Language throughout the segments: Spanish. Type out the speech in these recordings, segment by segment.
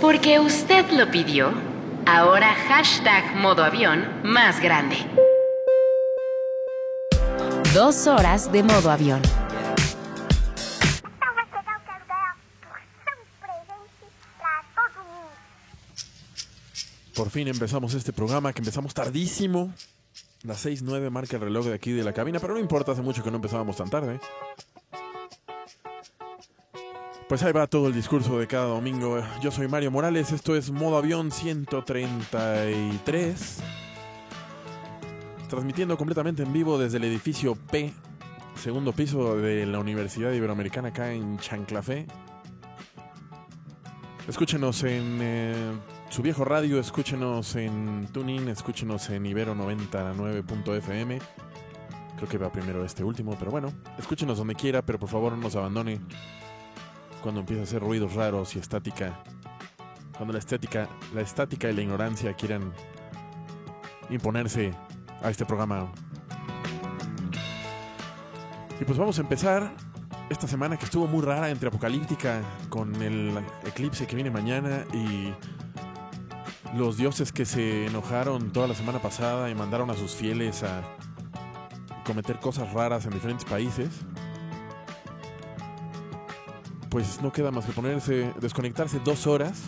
Porque usted lo pidió, ahora hashtag modo avión más grande. Dos horas de modo avión. Por fin empezamos este programa, que empezamos tardísimo. Las 6.09 marca el reloj de aquí de la cabina, pero no importa, hace mucho que no empezábamos tan tarde. Pues ahí va todo el discurso de cada domingo. Yo soy Mario Morales, esto es Modo Avión 133. Transmitiendo completamente en vivo desde el edificio P, segundo piso de la Universidad Iberoamericana acá en Chanclafé. Escúchenos en eh, su viejo radio, escúchenos en TuneIn, escúchenos en Ibero 99.fm. Creo que va primero este último, pero bueno, escúchenos donde quiera, pero por favor no nos abandone cuando empieza a hacer ruidos raros y estática. Cuando la estética, la estática y la ignorancia quieran imponerse a este programa. Y pues vamos a empezar esta semana que estuvo muy rara entre apocalíptica con el eclipse que viene mañana y los dioses que se enojaron toda la semana pasada y mandaron a sus fieles a cometer cosas raras en diferentes países, pues no queda más que ponerse, desconectarse dos horas.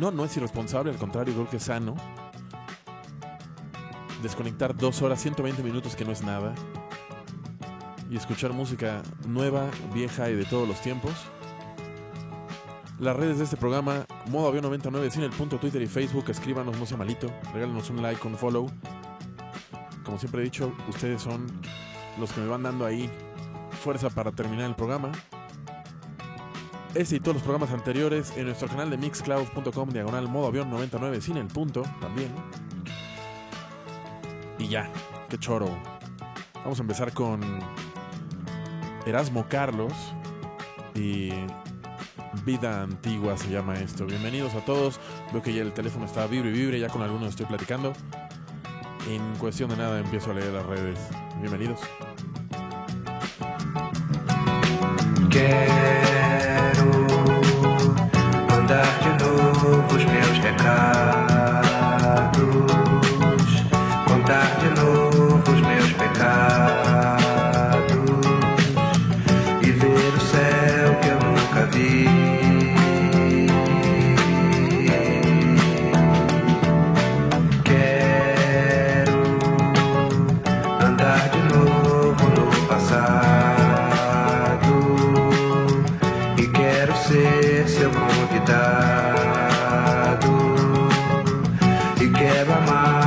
No, no es irresponsable, al contrario, creo que es sano. Desconectar dos horas, 120 minutos, que no es nada. Y escuchar música nueva, vieja y de todos los tiempos. Las redes de este programa, Modo Avión 99, sin el punto Twitter y Facebook, escríbanos, no sea malito, regálenos un like, un follow. Como siempre he dicho, ustedes son los que me van dando ahí fuerza para terminar el programa. Este y todos los programas anteriores en nuestro canal de mixcloud.com, diagonal Modo Avión 99, sin el punto también. Y ya, qué choro. Vamos a empezar con Erasmo Carlos y Vida Antigua se llama esto. Bienvenidos a todos. Veo que ya el teléfono está vibre y vibre, ya con algunos estoy platicando. En cuestión de nada empiezo a leer las redes. Bienvenidos. Quero mandar de meus quero amar.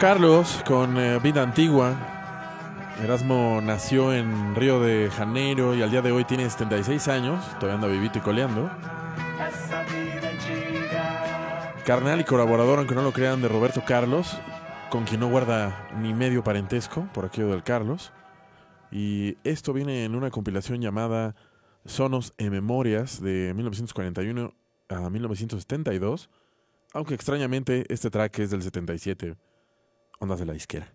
Carlos con eh, Vida Antigua. Erasmo nació en Río de Janeiro y al día de hoy tiene 76 años. Todavía anda vivito y coleando. Carnal y colaborador, aunque no lo crean, de Roberto Carlos, con quien no guarda ni medio parentesco por aquello del Carlos. Y esto viene en una compilación llamada Sonos e Memorias de 1941 a 1972. Aunque extrañamente este track es del 77, ondas de la disquera.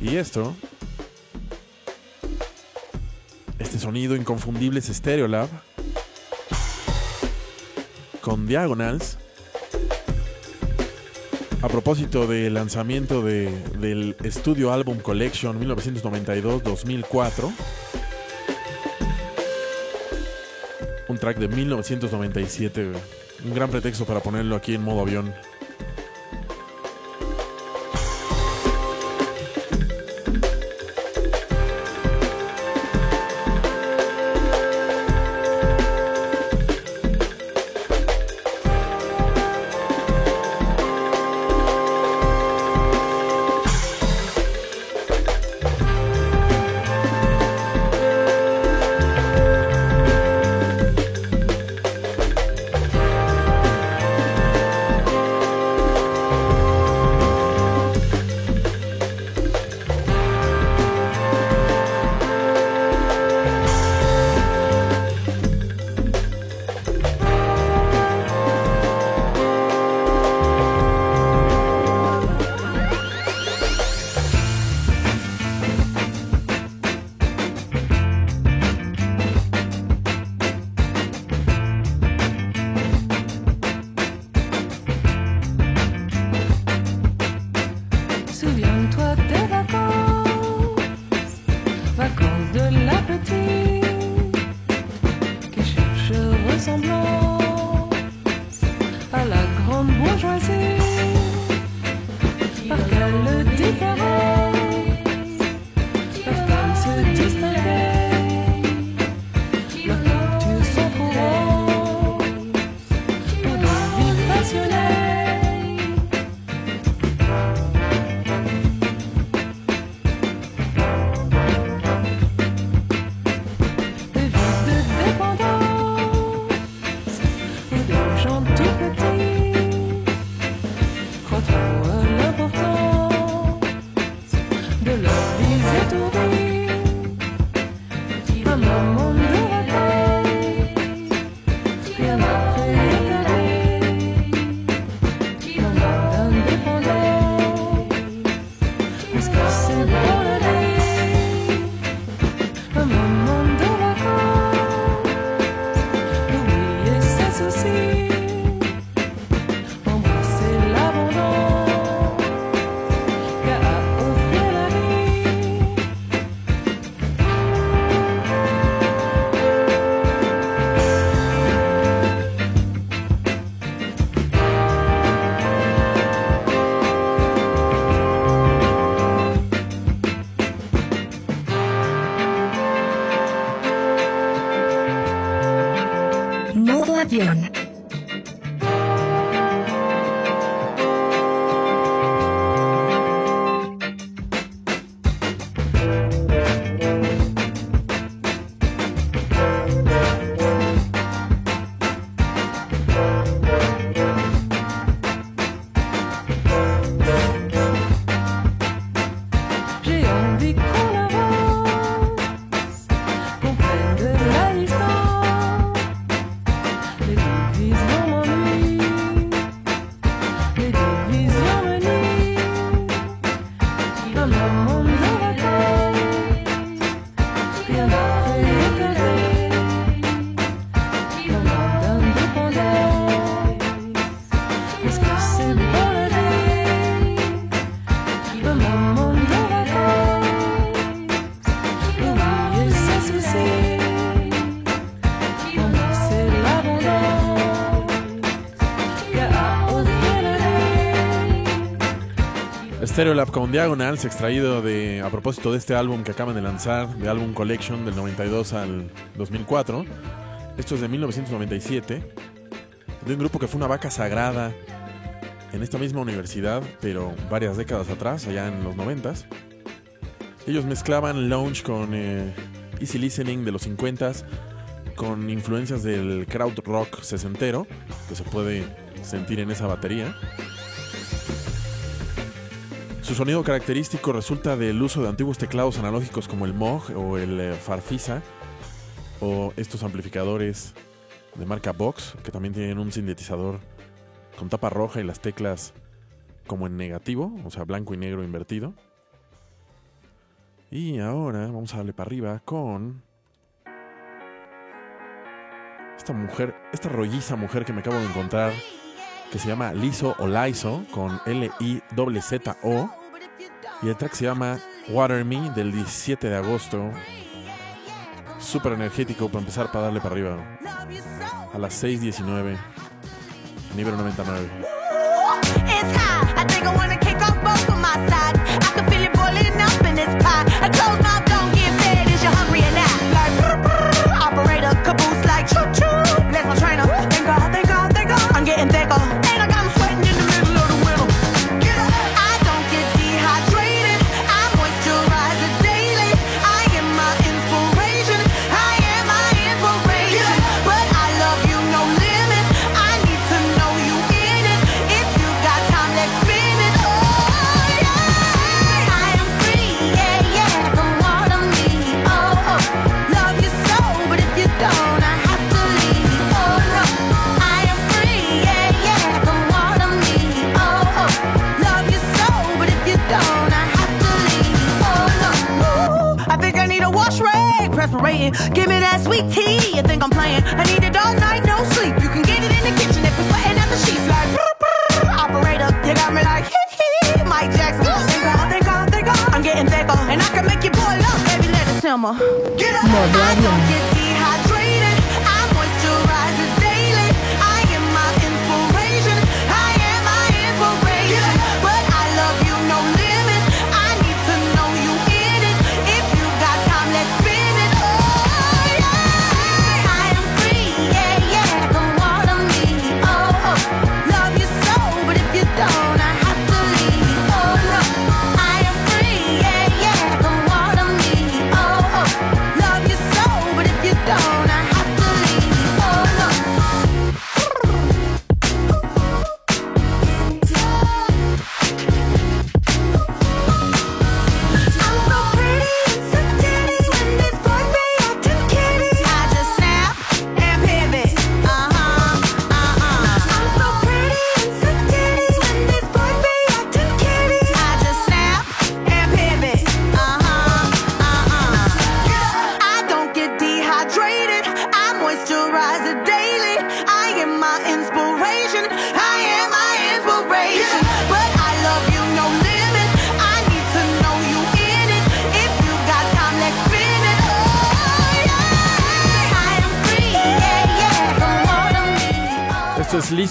Y esto, este sonido inconfundible es Stereolab con Diagonals. A propósito del lanzamiento de, del Studio Album Collection 1992-2004. Un track de 1997. Un gran pretexto para ponerlo aquí en modo avión. Stereolab con Diagonals, extraído de, a propósito de este álbum que acaban de lanzar, de álbum Collection del 92 al 2004. Esto es de 1997. de un grupo que fue una vaca sagrada en esta misma universidad, pero varias décadas atrás, allá en los noventas. Ellos mezclaban lounge con eh, easy listening de los 50s, con influencias del crowd rock sesentero, que se puede sentir en esa batería. Su sonido característico resulta del uso de antiguos teclados analógicos como el Moog o el eh, Farfisa, o estos amplificadores de marca Vox, que también tienen un sintetizador con tapa roja y las teclas como en negativo, o sea, blanco y negro invertido. Y ahora vamos a darle para arriba con esta mujer, esta rolliza mujer que me acabo de encontrar, que se llama Lizo o Lizo, con L-I-Z-Z-O. Y el track se llama Water Me del 17 de agosto. Súper energético para empezar para darle para arriba. A las 6.19. Nivel 99. You think I'm playing? I need it all night, no sleep. You can get it in the kitchen if it's sweating at the sheets. Like brr, brr, operator, you got me like hee hee. Mike Jackson. Thank God, thank God, thank God. I'm getting thicker, and I can make you boil up, baby. Let it simmer. Get up. Modo I don't get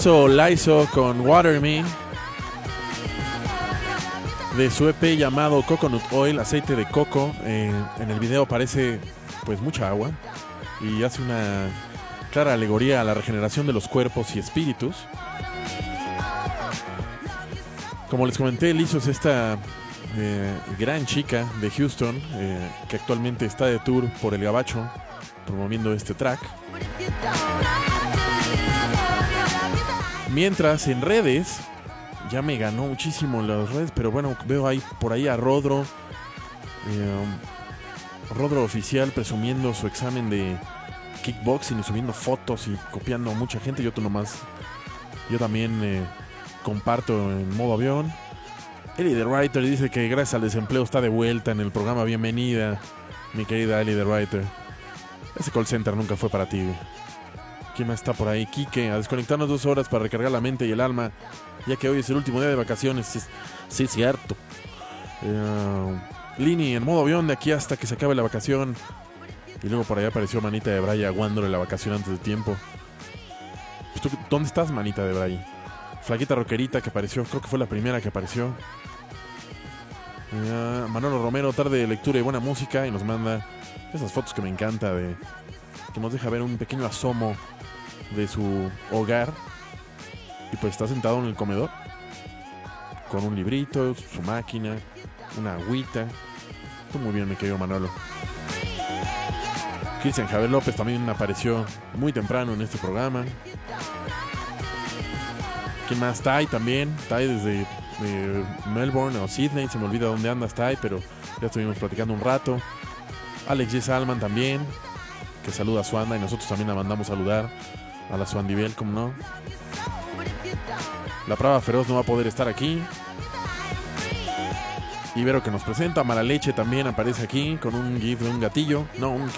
me. Esto es Lizo o Lizo con Water Me. De su EP llamado Coconut Oil, aceite de coco. Eh, en el video aparece pues mucha agua. Y hace una clara alegoría a la regeneración de los cuerpos y espíritus. Como les comenté, Lizo es esta eh, gran chica de Houston eh, que actualmente está de tour por el Gabacho promoviendo este track. Mientras en redes, ya me ganó muchísimo las redes, pero bueno, veo ahí por ahí a Rodro, eh, Rodro oficial presumiendo su examen de kickboxing y subiendo fotos y copiando a mucha gente. Yo tú nomás, yo también eh, comparto en modo avión. Ellie the Writer dice que gracias al desempleo está de vuelta en el programa Bienvenida, mi querida Ellie the Writer. Ese call center nunca fue para ti. ¿Quién más está por ahí? Quique, a desconectarnos dos horas para recargar la mente y el alma, ya que hoy es el último día de vacaciones. Sí, sí, cierto. Eh, Lini, en modo avión de aquí hasta que se acabe la vacación. Y luego por allá apareció Manita de Bray aguándole la vacación antes de tiempo. Pues ¿Dónde estás, Manita de Bray? Flaquita Roquerita que apareció, creo que fue la primera que apareció. Eh, Manolo Romero, tarde de lectura y buena música. Y nos manda esas fotos que me encanta de que nos deja ver un pequeño asomo de su hogar Y pues está sentado en el comedor con un librito, su máquina, una agüita. Tú muy bien, mi querido Manolo. Cristian Javier López también apareció muy temprano en este programa. ¿Quién más? Tai también. Tai desde Melbourne o Sydney. Se me olvida dónde andas, Tai, pero ya estuvimos platicando un rato. Alex G. Salman también, que saluda a Suanda y nosotros también la mandamos saludar a la Suandibel, como no. La Prava Feroz no va a poder estar aquí. Ibero que nos presenta, Mala Leche también aparece aquí con un GIF de un gatillo. No, un,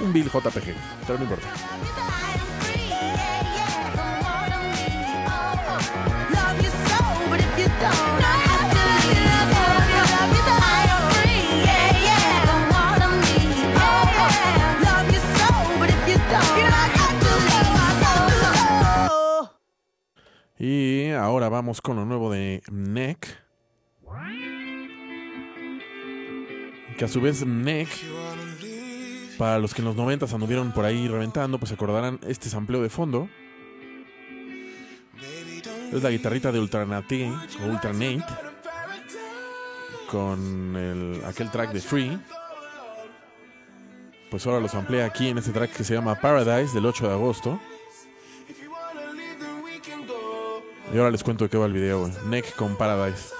un Bill JPG, pero no importa. Ahora vamos con lo nuevo de Neck. Que a su vez Neck, para los que en los 90 anduvieron por ahí reventando, pues acordarán este sampleo de fondo. Es la guitarrita de Ultranate o Ultranate con el, aquel track de Free. Pues ahora los amplía aquí en este track que se llama Paradise del 8 de agosto. Y ahora les cuento de qué va el video, güey. Neck con Paradise.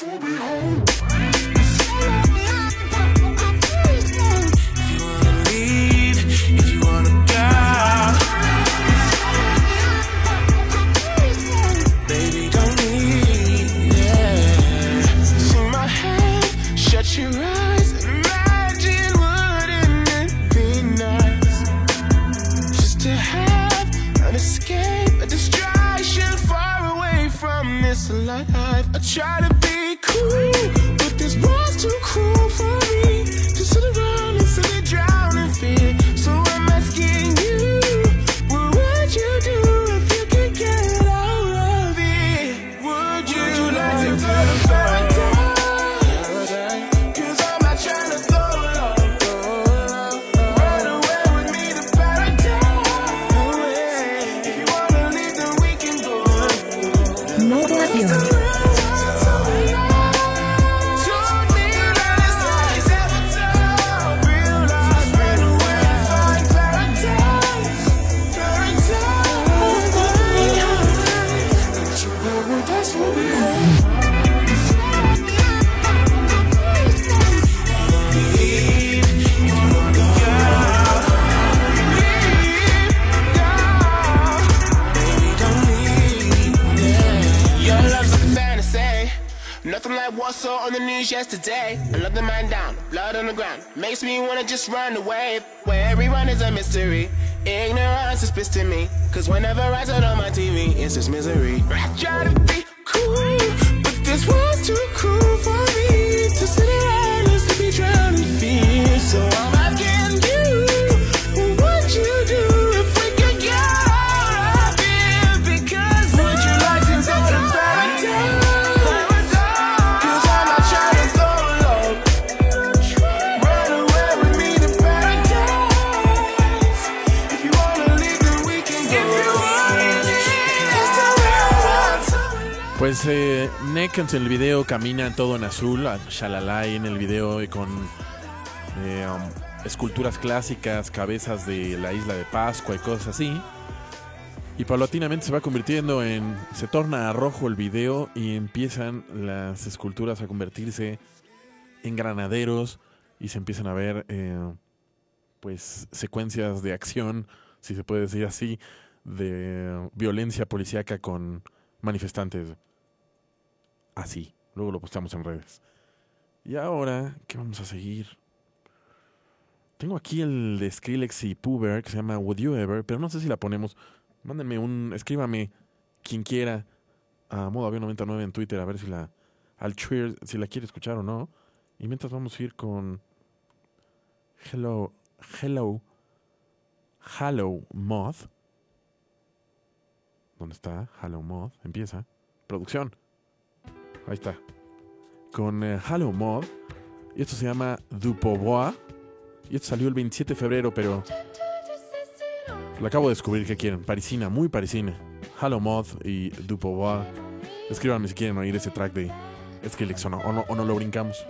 The try to The yesterday. Another man down, blood on the ground. Makes me wanna just run away. Where everyone is a mystery. Ignorance is bliss to me. Cause whenever I turn on my TV, it's just misery. I try to be cool, but this world's too cruel for me to sit around and be drowned in fear. So I'm Pues eh, en el video camina todo en azul, Shalalai en el video y con eh, um, esculturas clásicas, cabezas de la isla de Pascua y cosas así. Y paulatinamente se va convirtiendo en. Se torna a rojo el video y empiezan las esculturas a convertirse en granaderos y se empiezan a ver, eh, pues, secuencias de acción, si se puede decir así, de violencia policíaca con manifestantes. Así. Luego lo postamos en redes. Y ahora, ¿qué vamos a seguir? Tengo aquí el de Skrillex y Puber que se llama Would You Ever, pero no sé si la ponemos. Mándenme un, escríbame quien quiera a modo avión 99 en Twitter a ver si la al Twitter, si la quiere escuchar o no. Y mientras vamos a ir con Hello Hello Hello Moth. ¿Dónde está? Hello Moth. Empieza. Producción. Ahí está. Con eh, Hello Mod. Y esto se llama Du Pouvoir. Y esto salió el 27 de febrero, pero lo acabo de descubrir que quieren. Parisina, muy parisina. Hello Mod y Du Pouvoir. Escríbanme si quieren oír ese track de Skrillex o no, o no, o no lo brincamos.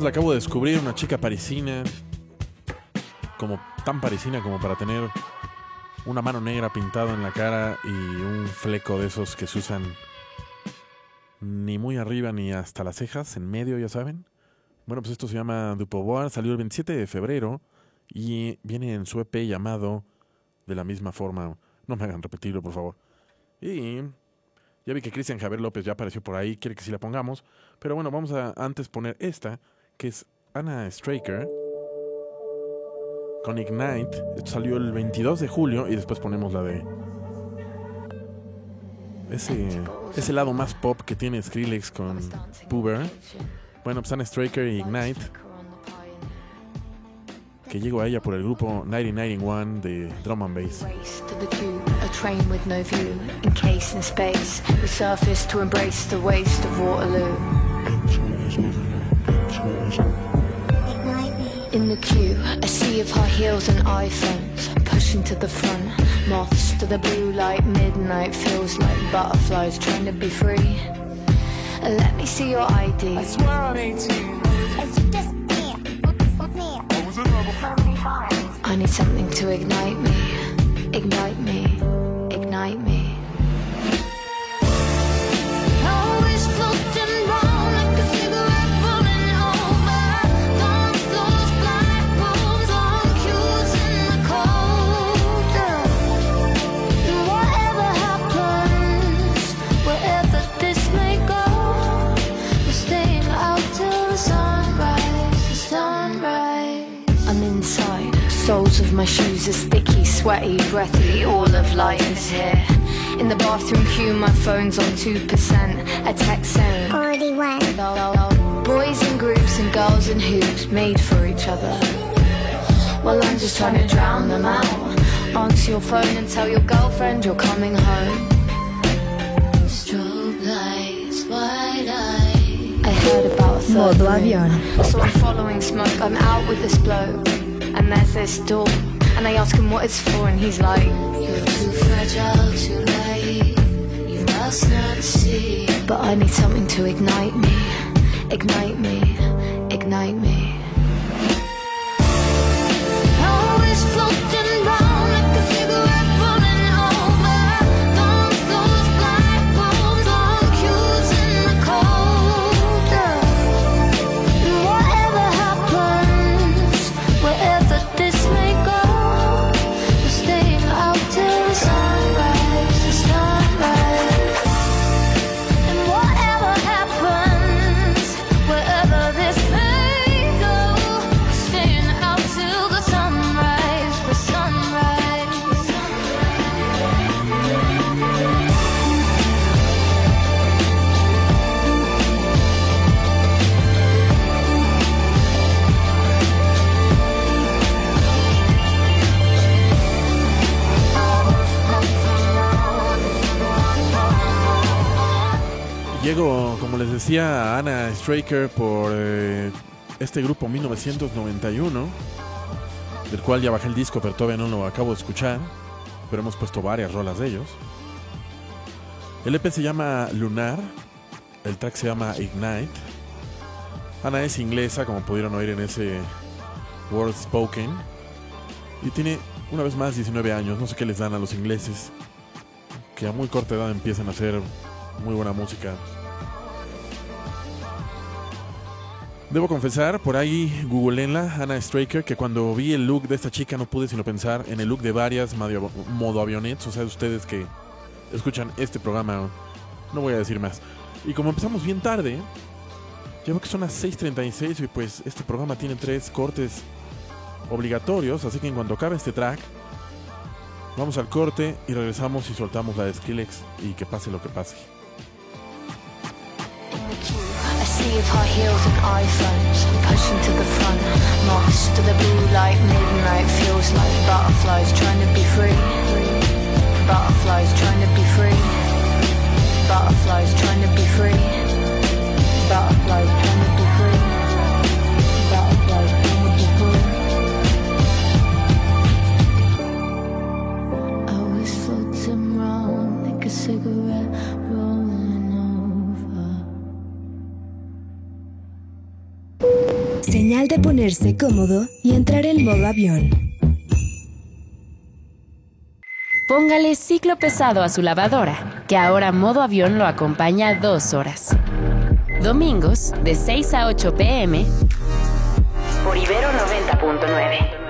La acabo de descubrir, una chica parisina. Como tan parisina como para tener una mano negra pintada en la cara y un fleco de esos que se usan ni muy arriba ni hasta las cejas, en medio, ya saben. Bueno, pues esto se llama Du Pouvoir, salió el 27 de febrero y viene en su EP llamado de la misma forma. No me hagan repetirlo, por favor. Y ya vi que Cristian Javier López ya apareció por ahí, quiere que sí la pongamos. Pero bueno, vamos a antes poner esta, que es Anna Straker con Ignite. Esto salió el 22 de julio y después ponemos la de ese, ese lado más pop que tiene Skrillex con Puber. Bueno, pues Anna Straker y Ignite, que llegó a ella por el grupo 1991 de Drum and Bass. Train with no view, encased in space. To embrace the waste of Waterloo. Queue, a sea of high heels and iPhones pushing to the front. Moths to the blue light, midnight feels like butterflies trying to be free. Let me see your ID. I swear I'm 18. I need something to ignite me, ignite me, ignite me. Of my shoes are sticky, sweaty, breathy. All of life is here. In the bathroom queue, my phone's on 2%. A text saying, Already won. Boys in groups and girls in hoops made for each other. Well, I'm just trying to drown them out. Answer your phone and tell your girlfriend you're coming home. Strobe lights, wide eye. I heard about a third Modo ring. avión. So I'm following smoke. I'm out with this bloke, and there's this door. And I ask him what it's for, and he's like, You're too fragile to light. You must not see. But I need something to ignite me, ignite me, ignite me. Como les decía, a Anna Straker por eh, este grupo 1991, del cual ya bajé el disco, pero todavía no lo acabo de escuchar. Pero hemos puesto varias rolas de ellos. El EP se llama Lunar, el track se llama Ignite. Ana es inglesa, como pudieron oír en ese Word Spoken. Y tiene, una vez más, 19 años. No sé qué les dan a los ingleses, que a muy corta edad empiezan a hacer muy buena música. Debo confesar, por ahí googleenla, Anna Straker, que cuando vi el look de esta chica no pude sino pensar en el look de varias modo avionets, o sea, ustedes que escuchan este programa, no voy a decir más. Y como empezamos bien tarde, ya veo que son las 6.36 y pues este programa tiene tres cortes obligatorios, así que en cuanto acabe este track, vamos al corte y regresamos y soltamos la de Skrillex y que pase lo que pase. Sea of high heels and iPhones pushing to the front. Moths to the blue light, midnight feels like butterflies trying to be free. Butterflies trying to be free. Butterflies trying to be free. Butterflies trying to be free. Butterflies trying to be free. I was floating round like a cigarette Señal de ponerse cómodo y entrar en modo avión. Póngale ciclo pesado a su lavadora, que ahora modo avión lo acompaña dos horas. Domingos, de 6 a 8 pm, por Ibero 90.9.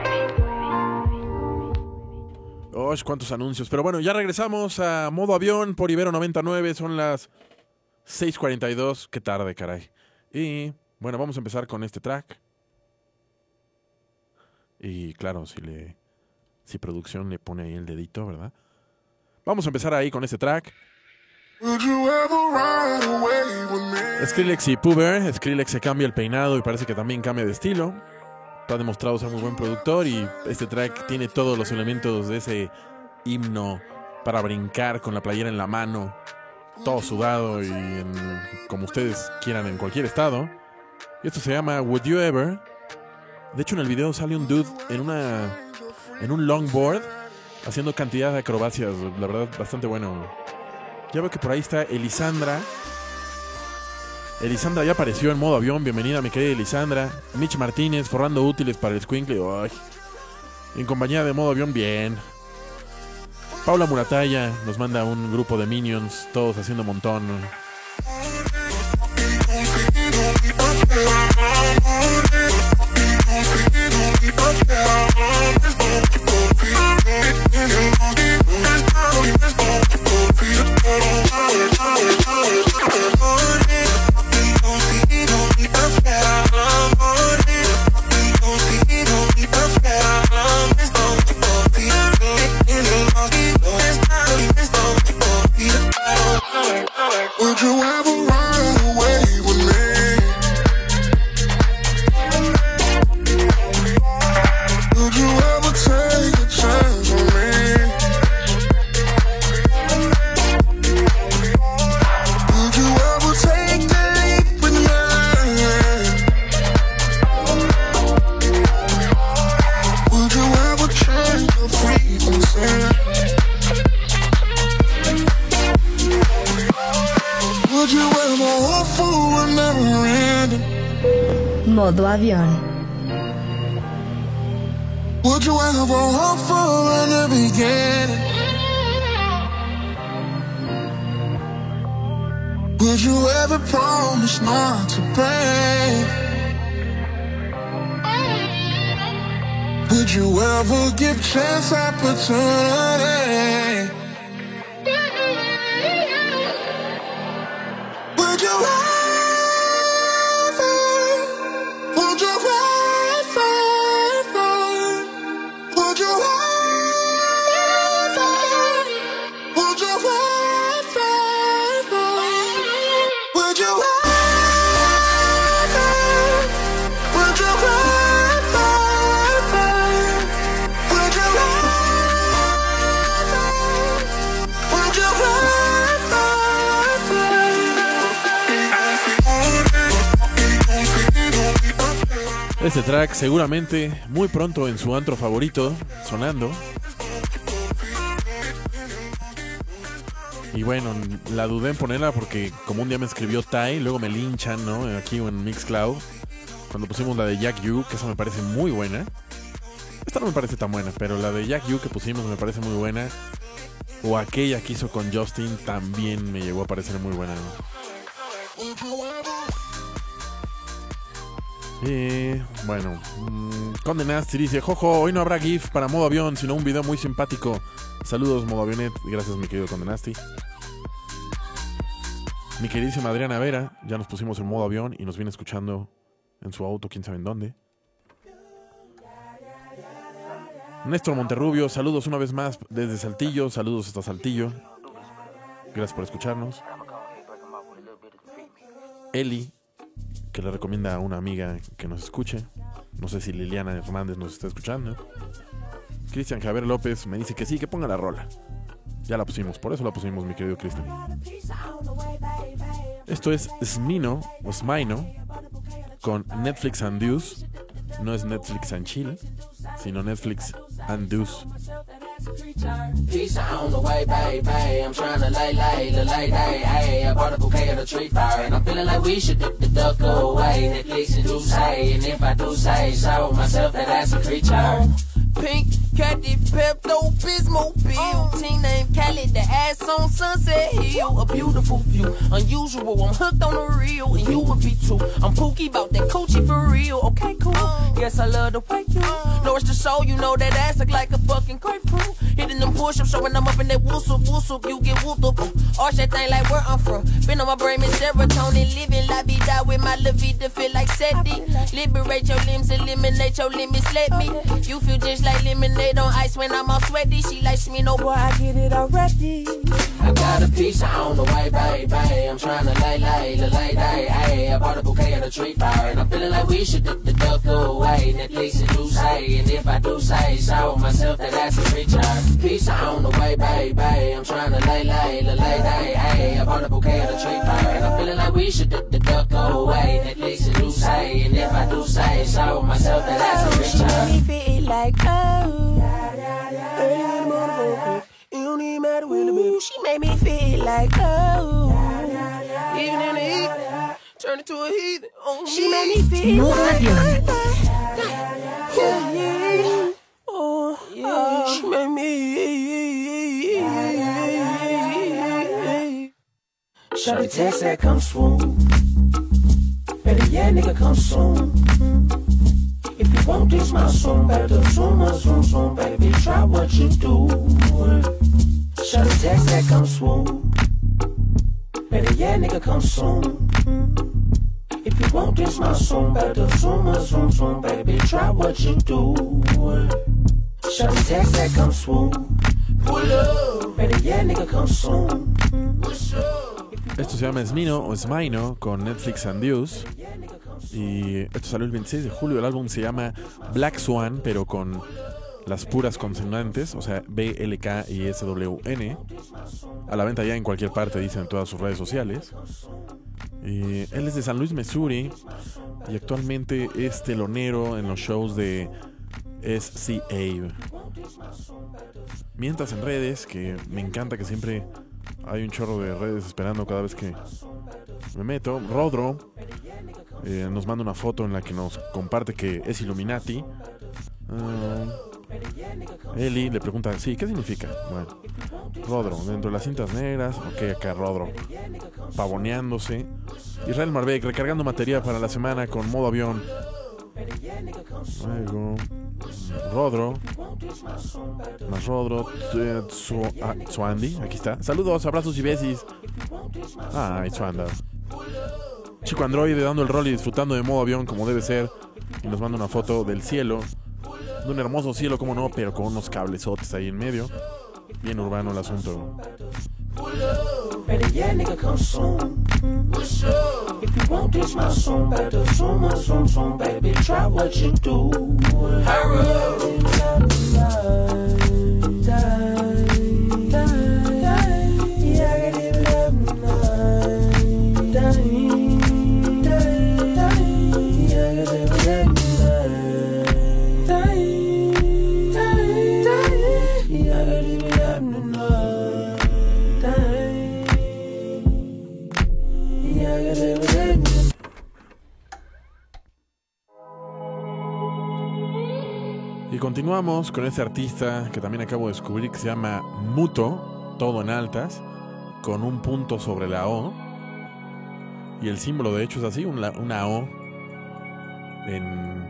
¡Oh, cuántos anuncios! Pero bueno, ya regresamos a modo avión por Ibero 99. Son las 6:42. Qué tarde, caray. Y bueno, vamos a empezar con este track. Y claro, si le. Si producción le pone ahí el dedito, ¿verdad? Vamos a empezar ahí con este track. Skrillex y Puber. Skrillex se cambia el peinado y parece que también cambia de estilo. Ha demostrado ser muy buen productor y este track tiene todos los elementos de ese himno para brincar con la playera en la mano, todo sudado y en- como ustedes quieran en cualquier estado. Esto se llama Would You Ever. De hecho, en el video sale un dude en una en un longboard haciendo cantidad de acrobacias, la verdad bastante bueno. Ya veo que por ahí está Elisandra. Elisandra ya apareció en modo avión. Bienvenida, mi querida Elisandra. Mitch Martínez forrando útiles para el Squinkle. Ay. En compañía de modo avión, bien. Paula Murataya nos manda un grupo de minions, todos haciendo montón. Would you ever run away Modo avión. Would you ever hope for a new beginning? Would you ever promise not to break? Would you ever give chance opportunity? Este track seguramente muy pronto en su antro favorito, sonando. Y bueno, la dudé en ponerla porque como un día me escribió Tai, luego me linchan, ¿no? Aquí en Mixcloud. Cuando pusimos la de Jack Yu, que esa me parece muy buena. Esta no me parece tan buena, pero la de Jack Yu que pusimos me parece muy buena. O aquella que hizo con Justin también me llegó a parecer muy buena. Eh, bueno, mm, Conde Nasty dice, Jojo, hoy no habrá GIF para modo avión, sino un video muy simpático. Saludos, modo avionet. Gracias, mi querido Conde Nasty. Mi queridísima Adriana Vera, ya nos pusimos en modo avión y nos viene escuchando en su auto, quién sabe en dónde. Néstor Monterrubio, saludos una vez más desde Saltillo, saludos hasta Saltillo. Gracias por escucharnos. Eli, que le recomienda a una amiga que nos escuche. No sé si Liliana Hernández nos está escuchando. Cristian Javier López me dice que sí, que ponga la rola. Ya la pusimos, por eso la pusimos, mi querido Cristian. Esto es Smino o Smino con Netflix and Deuce. No es Netflix and Chill, sino Netflix and Deuce. Peace on the way, baby. I'm trying to lay, lay, the lay day. Hey, I bought a bouquet of the tree fire, and I'm feeling like we should dip the duck away. Netflix and do say, and if I do say so myself, that that's a creature. Pink, Caddy, Pepto, Bismol, Bill. Teen named Callie, the ass on Sunset Hill. A beautiful view, unusual. I'm hooked on the real, and you would be too. I'm pooky about that coochie for real. Okay, cool. Oh. Yes, I love the way you oh. know it's the show. You know that ass look like a fucking grapefruit. Hitting them push-ups, showing them up in that whoosop, whoosop. You get whooped up. Arch that thing like where I'm from. Been on my brain, is serotonin. Living la vida with my la vida, feel like SETI. Liberate your limbs, eliminate your limits. Let me. You feel just like lemonade on ice when I'm all sweaty. She likes me, no boy, I get it already. I got a piece on the way, baby. I'm trying to lay, lay, the lay day. Hey, I bought a bouquet of the tree fire, and I'm feeling like we should dip the duck away. Netflix and do say, and if I do say so myself, that that's a creature. Piece on the way, baby. I'm trying to lay, lay, the lay day. Hey, I bought a bouquet of the tree fire, and I'm feeling like we should dip the duck away. Netflix and do say, and if I do say so myself, that that's a She creature. make me feel like, oh. Early in the morning, real quick. It don't even matter when the baby. She made me feel like, oh. Even in the heat, turn it to a heathen. Oh, she made me feel Modo like, avión. yeah, yeah. Oh, yeah. She made me. Shawty text that come swoon. Better yeah, nigga, come soon. If you want this, my soon, better zoom, uh, zoom, zoom, baby, try what you do. That come swoon. Better yeah, nigga, come soon. If you want this, my soon, better zoom, zoom, zoom, baby, try what you do. That come swoon. Pull up. Better yeah, nigga, come soon. What's up? Esto se llama Smino o Smino con Netflix and. Y esto salió el 26 de julio. El álbum se llama Black Swan, pero con las puras consonantes, o sea, B, L, K y S, W, N. A la venta ya en cualquier parte, dicen en todas sus redes sociales. Él es de San Luis, Missouri. Y actualmente es telonero en los shows de SCA. Mientras en redes, que me encanta que siempre hay un chorro de redes esperando cada vez que me meto. Rodro eh, nos manda una foto en la que nos comparte que es Illuminati. Ah, Eli le pregunta, sí, ¿qué significa? Bueno, Rodro, dentro de las cintas negras, ok, acá Rodro, pavoneándose. Israel Marbeck, recargando materia para la semana con modo avión. Luego, Rodro, más Rodro, eh, Tsu- ah, Tsuandi, aquí está. Saludos, abrazos y besis. Ay, Tsuanda. Chico androide dando el rol y disfrutando de modo avión como debe ser. Y nos manda una foto del cielo. De un hermoso cielo, como no, pero con unos cablesotes ahí en medio. Bien urbano el asunto. Continuamos con este artista que también acabo de descubrir que se llama Muto, todo en altas, con un punto sobre la O. Y el símbolo de hecho es así, una, O en...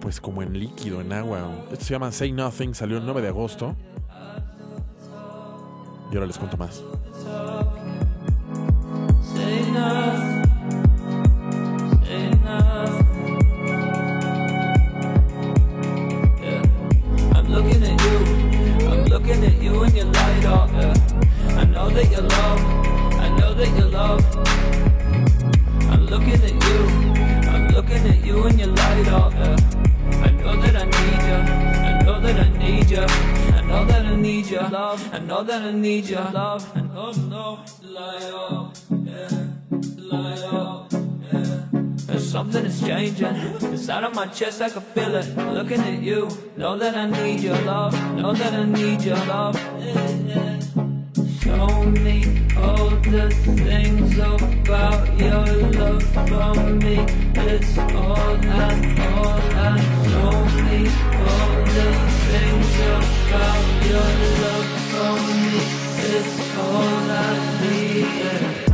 Pues como en líquido, en agua. Esto se llama Say Nothing, salió el 9 de agosto. Y ahora les cuento más. Say nothing. Say nothing. Looking at you and you light up. Yeah. I know that you love. I know that you love. I'm looking at you. I'm looking at you and you light up. Yeah. I know that I need you. I know that I need you. I know that I need your love. I know that I need your love. I know, no, light up. Yeah, light up. Something is changing inside of my chest. I can feel it. Looking at you, know that I need your love. Know that I need your love. Show me all the things about your love for me. It's all I, all I. Show me all the things about your love for me. It's all I need.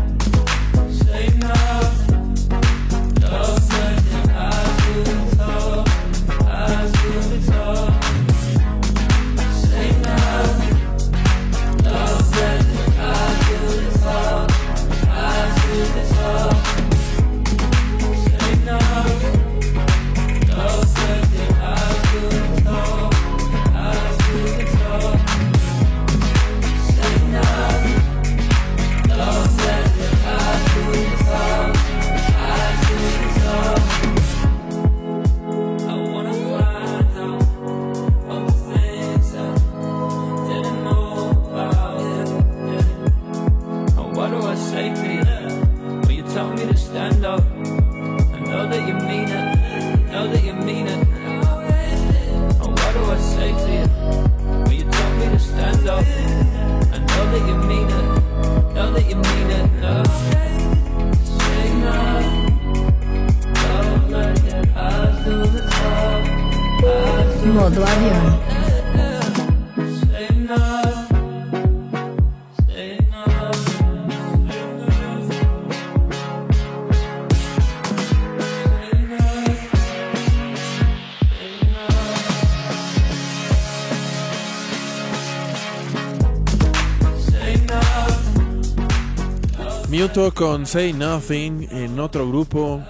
Con Say Nothing en otro grupo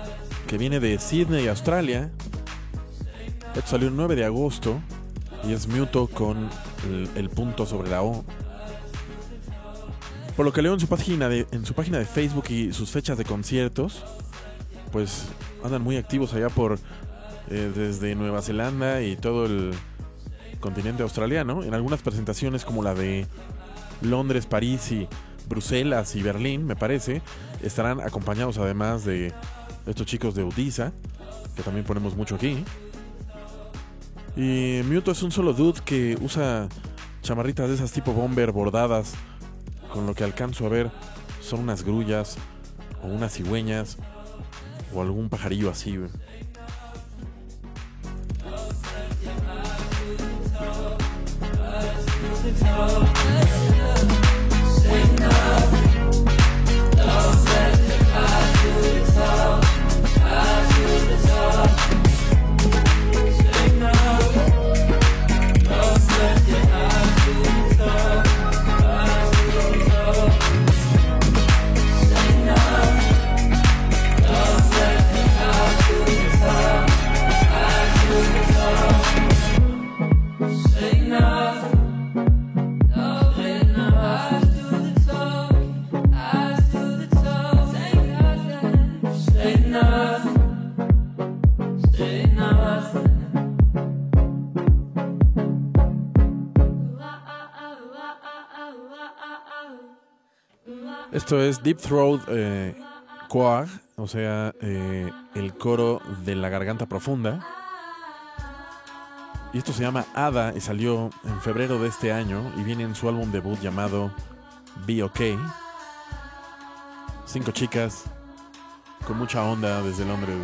que viene de Sydney, Australia. Esto salió el 9 de agosto y es Muto con el, punto sobre la O. Por lo que leo en su página de, en su página de Facebook y sus fechas de conciertos, pues andan muy activos allá por eh, desde Nueva Zelanda y todo el continente australiano. En algunas presentaciones como la de Londres, París y Bruselas y Berlín, me parece, estarán acompañados además de estos chicos de Udisa, que también ponemos mucho aquí. Y Muto es un solo dude que usa chamarritas de esas tipo bomber bordadas. Con lo que alcanzo a ver son unas grullas o unas cigüeñas o algún pajarillo así. Esto es Deep Throat eh, o sea, eh, el coro de la garganta profunda. Y esto se llama Ada y salió en febrero de este año y viene en su álbum debut llamado Be OK. Cinco chicas con mucha onda desde Londres.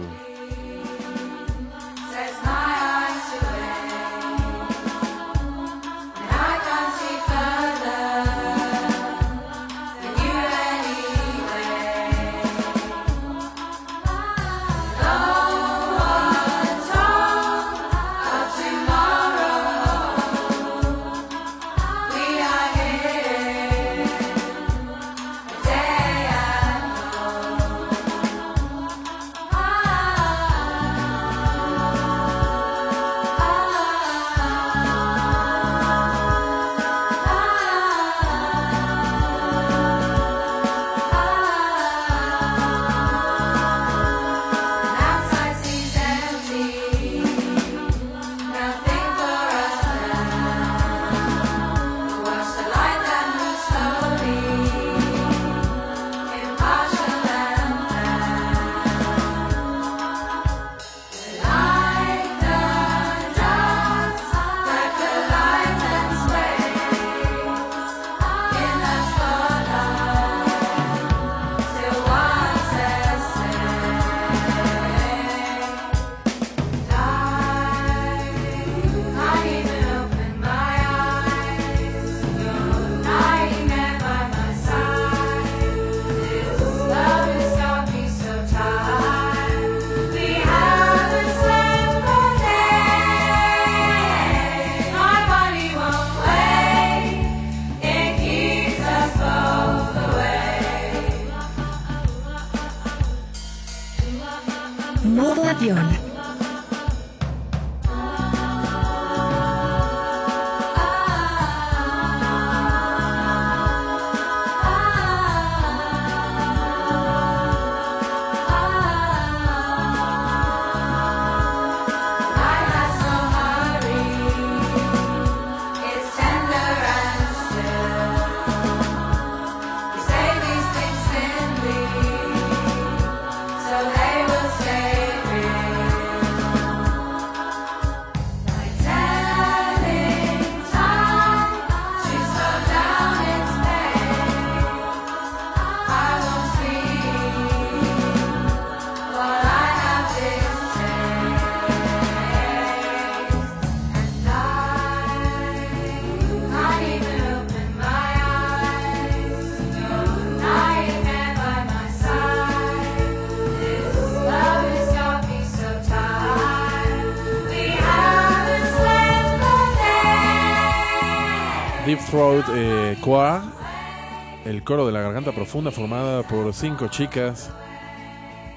El coro de la garganta profunda formada por cinco chicas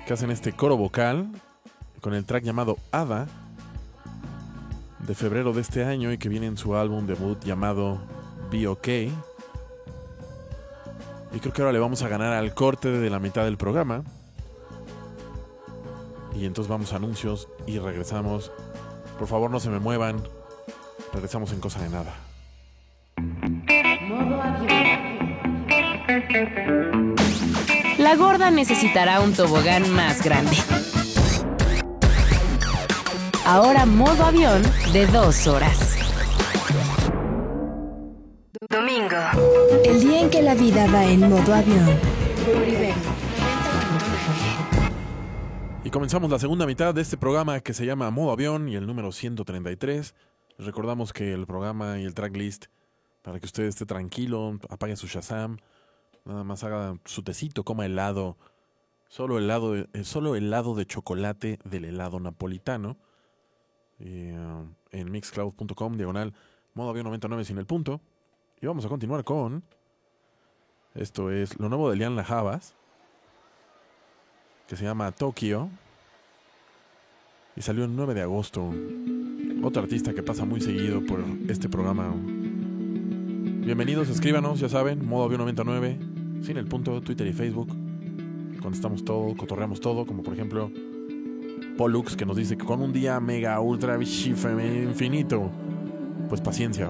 que hacen este coro vocal con el track llamado Ada de febrero de este año y que viene en su álbum debut llamado Be OK. Y creo que ahora le vamos a ganar al corte de la mitad del programa. Y entonces vamos a anuncios y regresamos. Por favor, no se me muevan. Regresamos en cosa de nada. La gorda necesitará un tobogán más grande. Ahora modo avión de dos horas. Domingo. El día en que la vida va en modo avión. Y comenzamos la segunda mitad de este programa que se llama Modo Avión y el número 133. Les recordamos que el programa y el tracklist, para que usted esté tranquilo, apague su Shazam, nada más haga su tecito, coma helado, solo helado, eh, solo helado de chocolate del helado napolitano. Uh, en mixcloud.com, diagonal, modo avión 99 sin el punto. Y vamos a continuar con. Esto es lo nuevo de Lian Lajabas que se llama Tokio y salió el 9 de agosto. Otro artista que pasa muy seguido por este programa. Bienvenidos, escríbanos, ya saben, modo avión 99, sin el punto, Twitter y Facebook. Contestamos todo, cotorreamos todo, como por ejemplo Pollux que nos dice que con un día mega ultra infinito. Pues paciencia.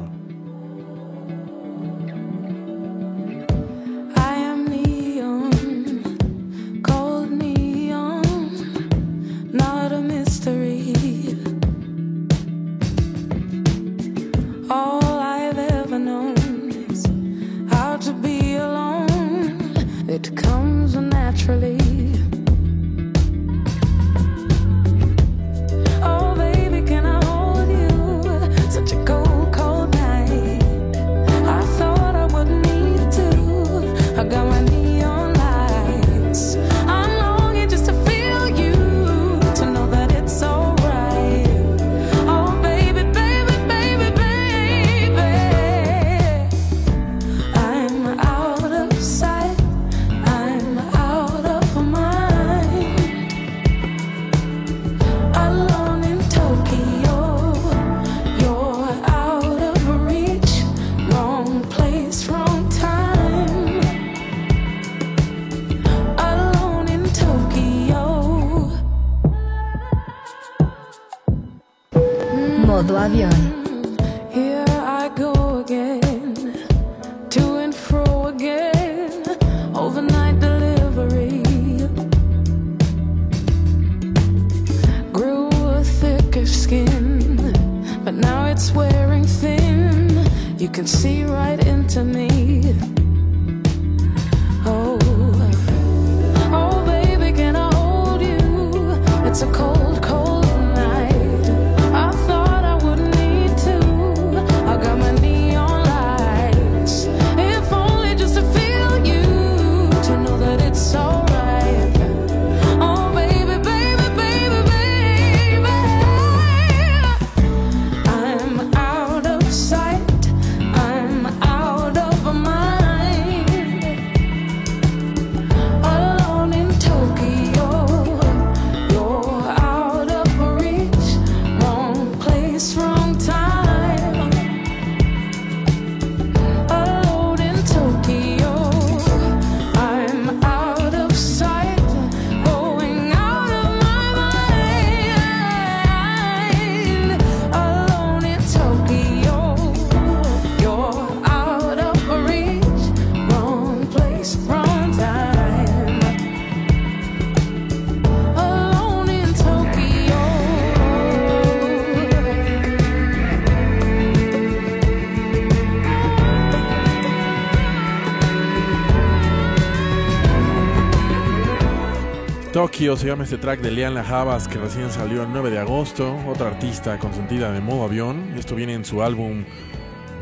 Se llama este track de Lian Lajabas que recién salió el 9 de agosto. Otra artista consentida de modo avión. Esto viene en su álbum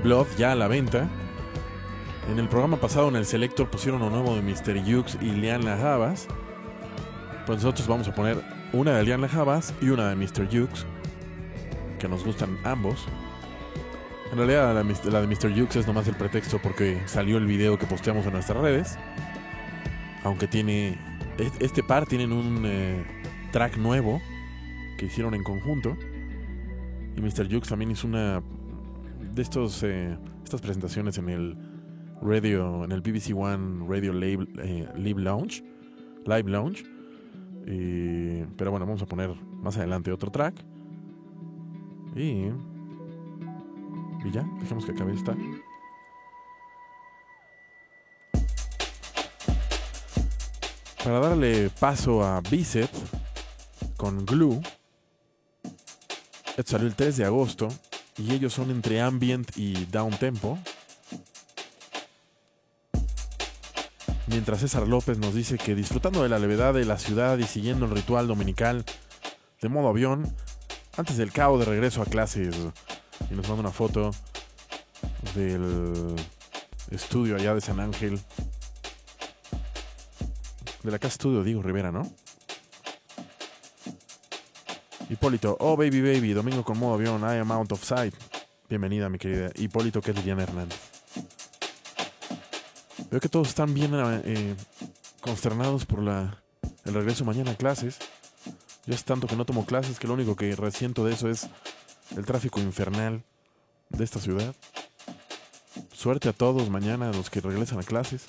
Blood, ya a la venta. En el programa pasado, en el Selector, pusieron lo nuevo de Mr. Hughes y Lian Lajabas. Pues nosotros vamos a poner una de Lian Lajabas y una de Mr. Hughes, que nos gustan ambos. En realidad, la de Mr. Hughes es nomás el pretexto porque salió el video que posteamos en nuestras redes. Aunque tiene. Es- Este par tienen un eh, track nuevo que hicieron en conjunto. Y Mr. Hughes también hizo una. de estos. eh, estas presentaciones en el Radio, en el BBC One Radio Live, eh, Live Lounge. Live Lounge. Pero bueno, vamos a poner más adelante otro track. Y. Y ya, dejemos que acabe esta. Para darle paso a Bicep con Glue. Esto salió el 3 de agosto y ellos son entre ambient y down tempo. Mientras César López nos dice que disfrutando de la levedad de la ciudad y siguiendo el ritual dominical de modo avión, antes del cabo de regreso a clases, y nos manda una foto del estudio allá de San Ángel, de la casa estudio Diego Rivera, ¿no? Hipólito, oh baby baby, domingo con modo avión, I am out of sight. Bienvenida, mi querida Hipólito, que es Liliana Hernández. Veo que todos están bien eh, consternados por la, el regreso mañana a clases. Yo es tanto que no tomo clases que lo único que resiento de eso es el tráfico infernal de esta ciudad. Suerte a todos mañana, a los que regresan a clases.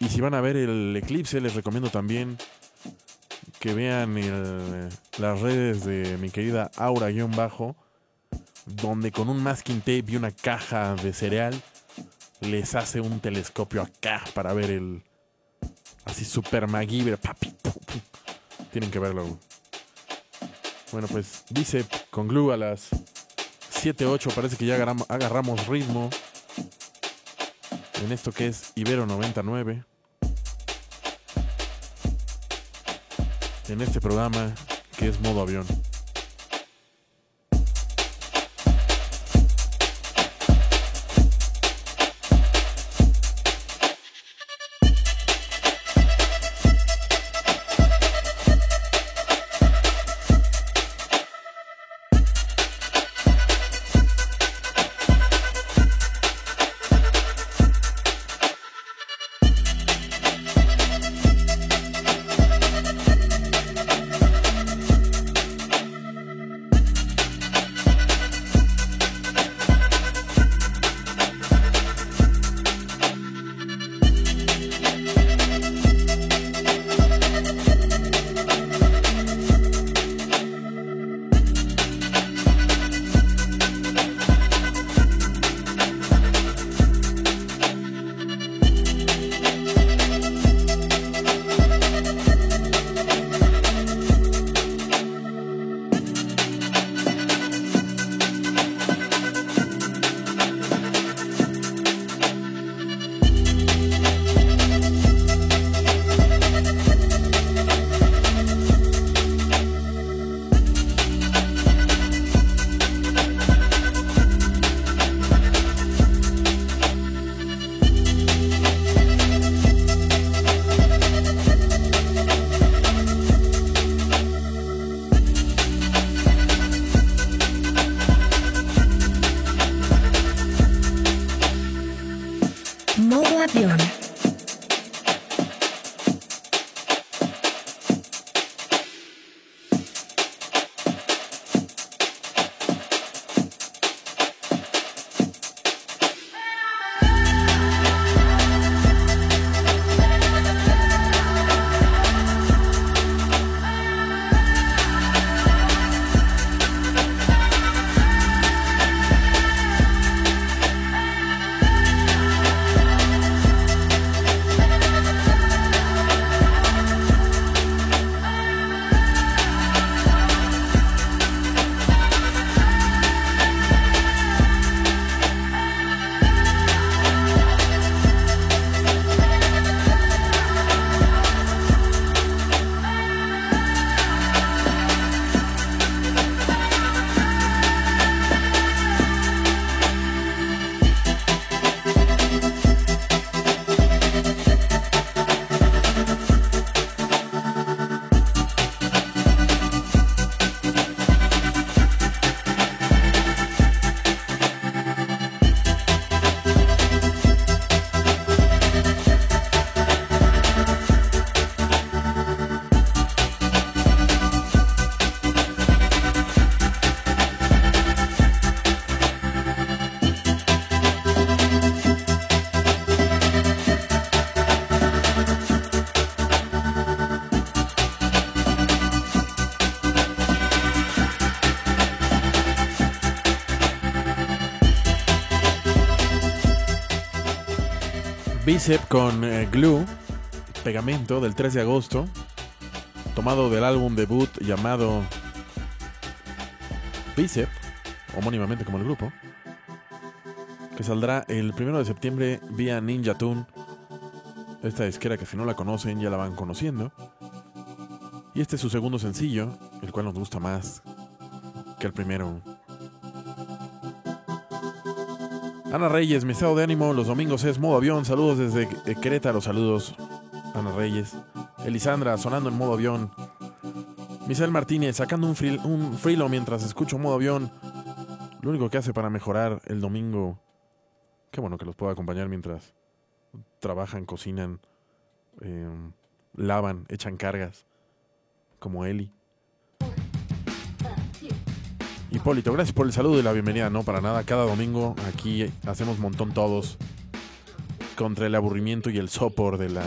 Y si van a ver el eclipse, les recomiendo también que vean el- las redes de mi querida Aura-Bajo, donde con un masking tape y una caja de cereal les hace un telescopio acá para ver el así super MacGyver, papi. pu, pu. Tienen que verlo. Bueno, pues dice con Glue a las 7-8 parece que ya agarram- agarramos ritmo en esto que es Ibero 99. En este programa que es modo avión. Bicep con eh, Glue, pegamento del 3 de agosto, tomado del álbum debut llamado Bicep, homónimamente como el grupo, que saldrá el 1 de septiembre vía Ninja Tune. Esta disquera que si no la conocen ya la van conociendo. Y este es su segundo sencillo, el cual nos gusta más que el primero. Ana Reyes, mi estado de ánimo los domingos es modo avión. Saludos desde eh, Querétaro, saludos. Ana Reyes. Elisandra, sonando en modo avión. Misael Martínez, sacando un, fril- un frilo mientras escucho modo avión. Lo único que hace para mejorar el domingo. Qué bueno que los puedo acompañar mientras trabajan, cocinan, eh, lavan, echan cargas. Como Eli. Hipólito, gracias por el saludo y la bienvenida. No, para nada. Cada domingo aquí hacemos montón todos contra el aburrimiento y el sopor de la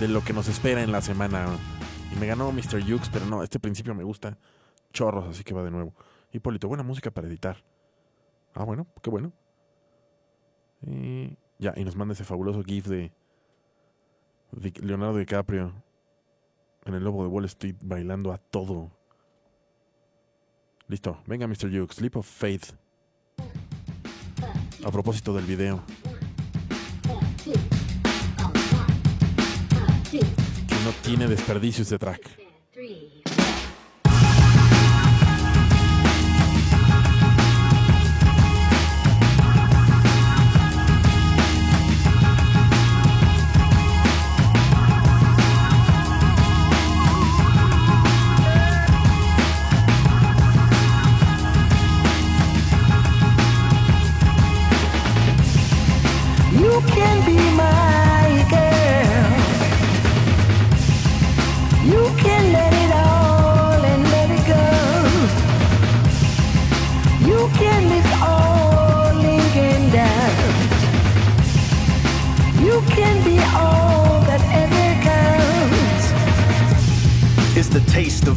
de lo que nos espera en la semana. Y me ganó Mr. Jukes, pero no, este principio me gusta chorros, así que va de nuevo. Hipólito, buena música para editar. Ah, bueno, qué bueno. Y ya, y nos manda ese fabuloso GIF de, de Leonardo DiCaprio en el lobo de Wall Street bailando a todo. Listo, venga Mr. Jukes, Leap of Faith. A propósito del video. Que no tiene desperdicio este track.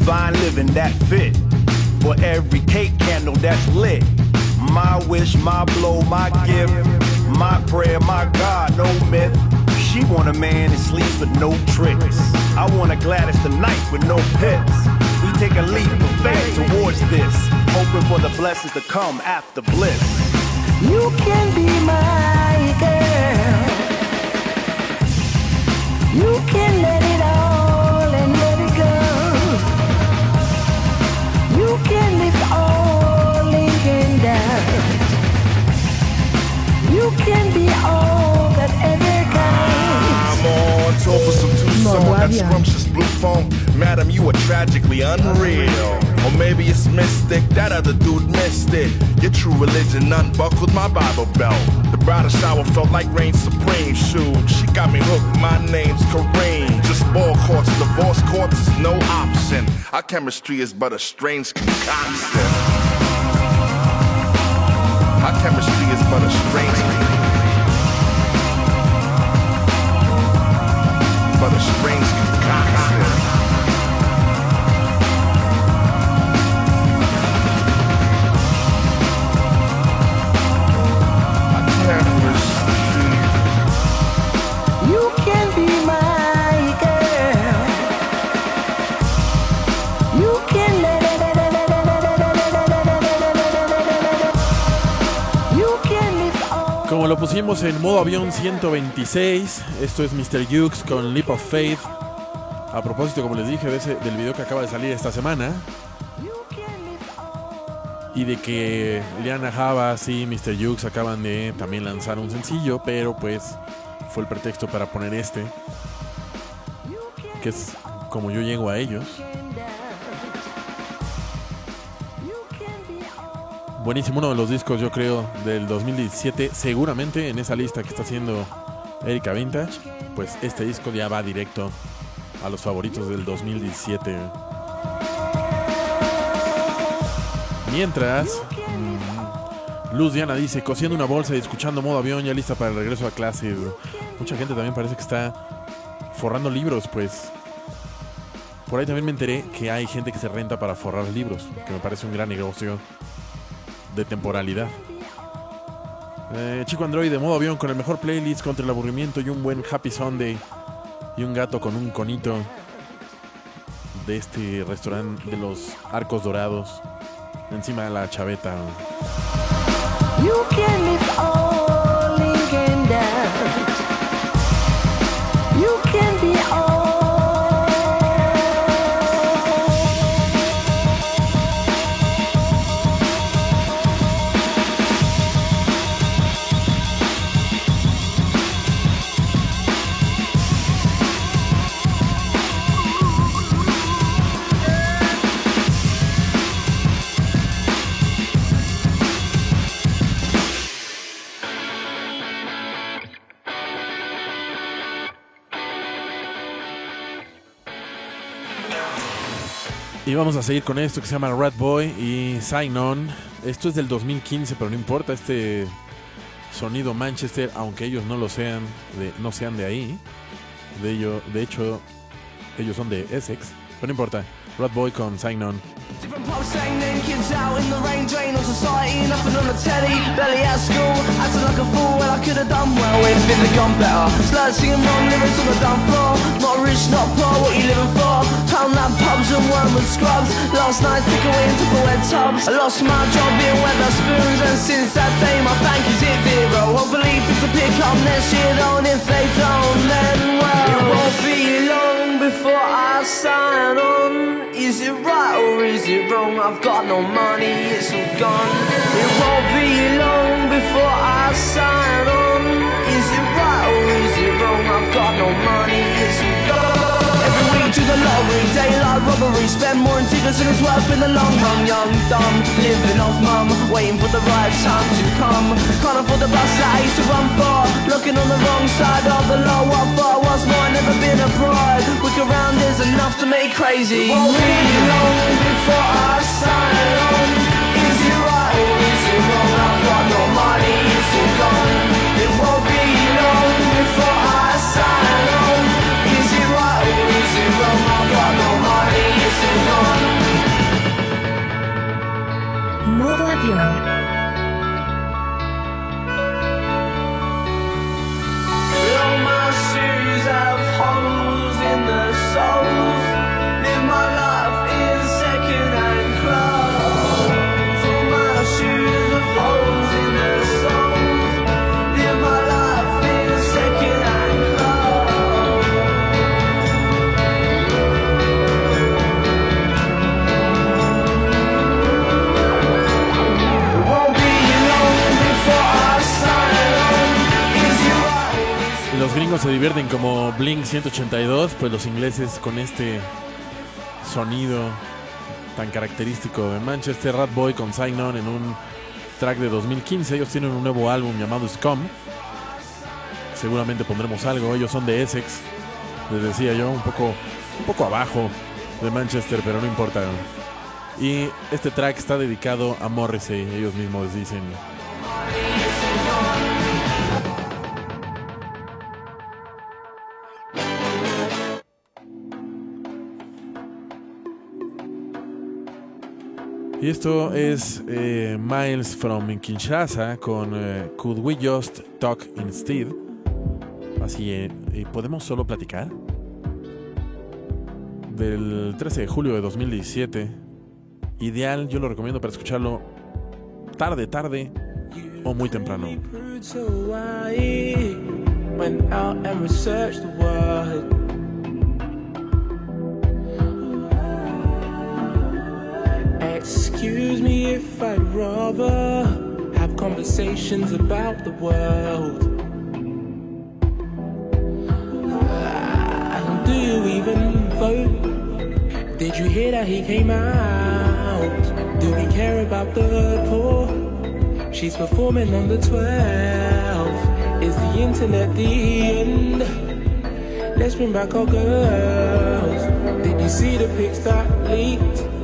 Divine living that fit for every cake candle that's lit. My wish, my blow, my gift, my prayer, my God, no myth. She want a man that sleeps with no tricks. I want a Gladys tonight with no pips. We take a leap of faith towards this, hoping for the blessings to come after bliss. You can be my girl. You can let it that scrumptious blue phone. Madam, you are tragically unreal. Or maybe it's mystic, that other dude missed it. Your true religion unbuckled my Bible belt. The bridal shower felt like rain supreme. Shoot, she got me hooked, my name's Kareem. Just ball courts, divorce courts is no option. Our chemistry is but a strange concoction. Our chemistry is but a strange but by the Lo pusimos en modo avión 126, esto es Mr. Jukes con Leap of Faith. A propósito, como les dije, del video que acaba de salir esta semana. Y de que Liana Havas y Mr. Jukes acaban de también lanzar un sencillo, pero pues fue el pretexto para poner este. Que es como yo llego a ellos. Buenísimo, uno de los discos yo creo del 2017, seguramente en esa lista que está haciendo Erika Vintage, pues este disco ya va directo a los favoritos del 2017. Mientras, mm, Luz Diana dice, cosiendo una bolsa y escuchando modo avión, ya lista para el regreso a clase. Mucha gente también parece que está forrando libros, pues. Por ahí también me enteré que hay gente que se renta para forrar libros, que me parece un gran negocio de temporalidad. Eh, Chico Android de modo avión con el mejor playlist contra el aburrimiento y un buen Happy Sunday. Y un gato con un conito de este restaurante de los arcos dorados. Encima de la chaveta. Vamos a seguir con esto que se llama Rat Boy y Sign On. Esto es del 2015, pero no importa. Este sonido Manchester, aunque ellos no lo sean, de, no sean de ahí. De, de hecho, ellos son de Essex. Pero no importa. Rat Boy con Sign On. Different pubs saying them kids out in the rain, drain on society, nothing on the telly. Belly at school, acting like a fool when I could have done well if it had gone better. Slut singing wrong lyrics on the dumb floor. Not rich, not poor, what you living for? Pound that pubs and worm with scrubs. Last night, took away into the wet tubs. I lost my job being weather spoons, and since that day, my bank is hit zero. Hopefully, things will pick up next year, though, and if they don't, then well, it won't be before I sign on. Is it right or is it wrong? I've got no money, it's all gone. It won't be long before I sign on. Is it right or is it wrong? I've got no money, it's all gone. Every week to the lottery, daylight robbery, spend more in tickets than it's worth in the long run. Young, dumb, living off mum, waiting for the right time to come. Can't afford the bus that I used to run for. Looking on the wrong side of the law, what for? What's more, never been abroad. Look around, there's enough to make crazy. Won't be long before I sign on. Is it right or is it wrong? I've got no money, it's all gone. Modo avión. Gringos se divierten como Blink 182, pues los ingleses con este sonido tan característico de Manchester Rat Boy con Sign On en un track de 2015. Ellos tienen un nuevo álbum llamado Scum. Seguramente pondremos algo. Ellos son de Essex. Les decía yo, un poco, un poco abajo de Manchester, pero no importa. Y este track está dedicado a Morrissey. Ellos mismos dicen. Y esto es eh, Miles from Kinshasa con eh, Could We Just Talk Instead. Así, eh, ¿podemos solo platicar? Del 13 de julio de 2017. Ideal, yo lo recomiendo para escucharlo tarde, tarde o muy temprano. Excuse me if I'd rather have conversations about the world. Do you even vote? Did you hear that he came out? Do we care about the poor? She's performing on the 12th. Is the internet the end? Let's bring back our girls. Did you see the pics that leaked?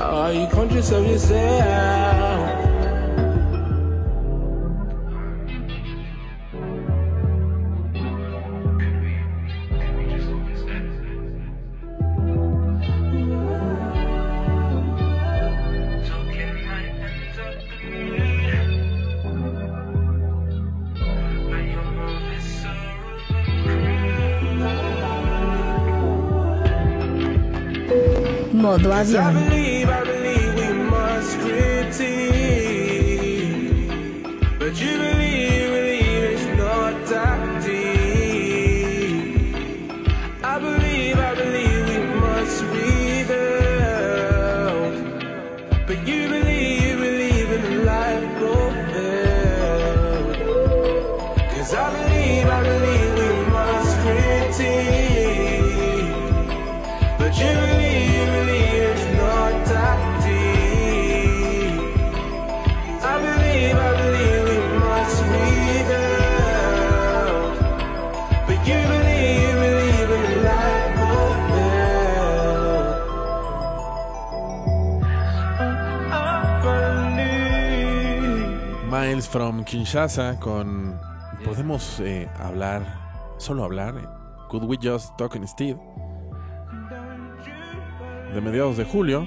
Are you conscious of yourself? modo avião. From Kinshasa con podemos eh, hablar, solo hablar. eh, Could we just talk instead? De mediados de julio.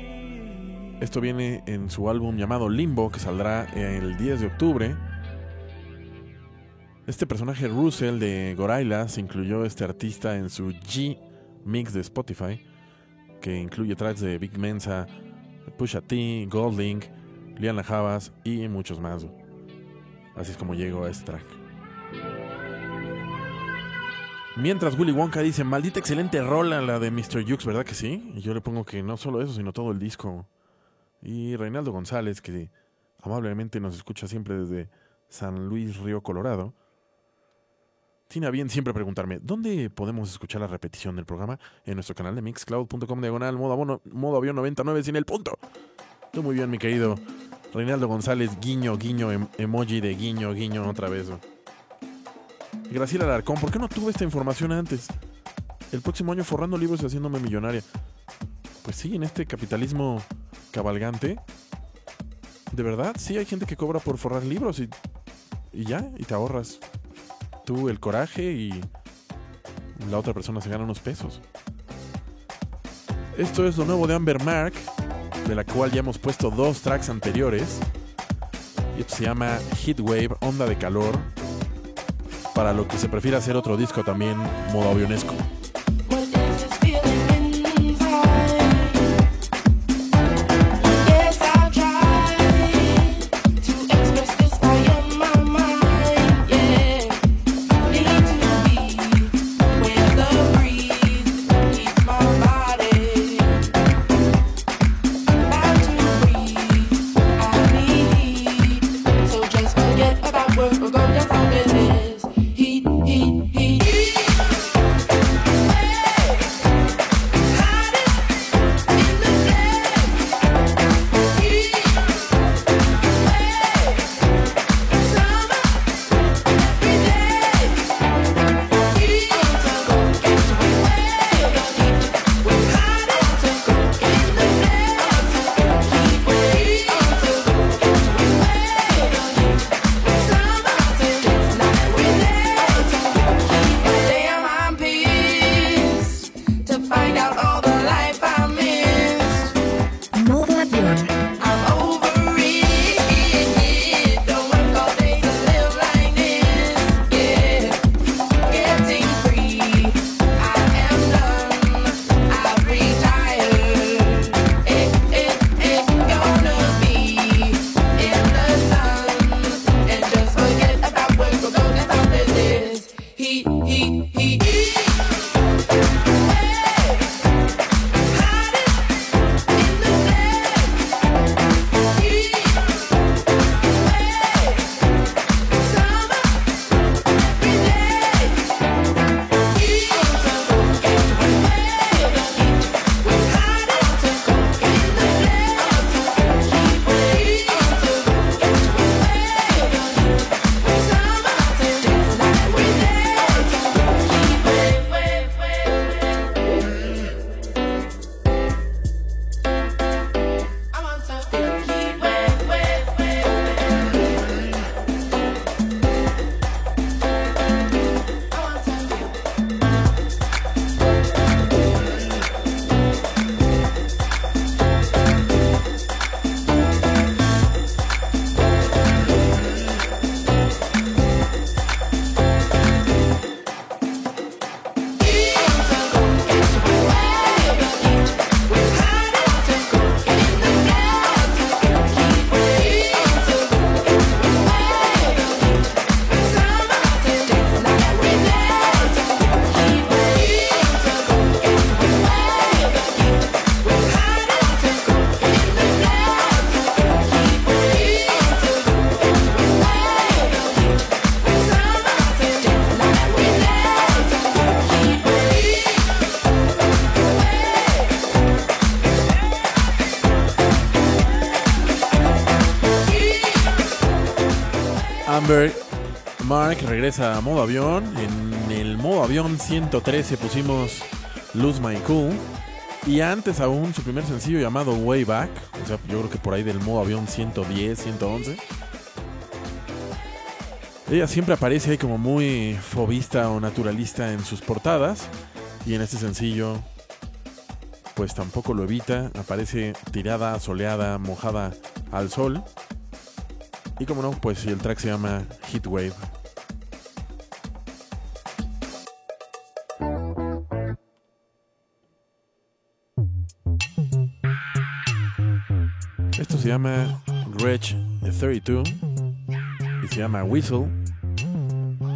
Esto viene en su álbum llamado Limbo que saldrá el 10 de octubre. Este personaje Russell de Gorillaz incluyó este artista en su G Mix de Spotify, que incluye tracks de Big Mensa, Pusha T, Goldlink, Liana Havas y muchos más. Así es como llego a este track. Mientras Willy Wonka dice, maldita excelente rola la de Mr. Jukes, ¿verdad que sí? Y yo le pongo que no solo eso, sino todo el disco. Y Reinaldo González, que amablemente nos escucha siempre desde San Luis Río Colorado, tiene a bien siempre preguntarme, ¿dónde podemos escuchar la repetición del programa? En nuestro canal de mixcloud.com diagonal modo, modo avión 99 sin el punto. Tú muy bien, mi querido Reinaldo González, guiño, guiño, em- emoji de guiño, guiño otra vez. Graciela Alarcón, ¿por qué no tuve esta información antes? El próximo año forrando libros y haciéndome millonaria. Pues sí, en este capitalismo cabalgante, de verdad, sí hay gente que cobra por forrar libros y, y ya, y te ahorras tú el coraje y la otra persona se gana unos pesos. Esto es lo nuevo de Amber Mark, de la cual ya hemos puesto dos tracks anteriores. Y esto se llama Heatwave, Onda de Calor. Para lo que se prefiere hacer otro disco también, modo avionesco. A modo avión. En el modo avión 113 pusimos Lose My Cool. Y antes aún su primer sencillo llamado Way Back. O sea, yo creo que por ahí del modo avión 110, 111. Ella siempre aparece ahí como muy fobista o naturalista en sus portadas. Y en este sencillo, pues tampoco lo evita. Aparece tirada, soleada, mojada al sol. Y como no, pues el track se llama Heatwave. Llama Gretsch 32 y se llama Whistle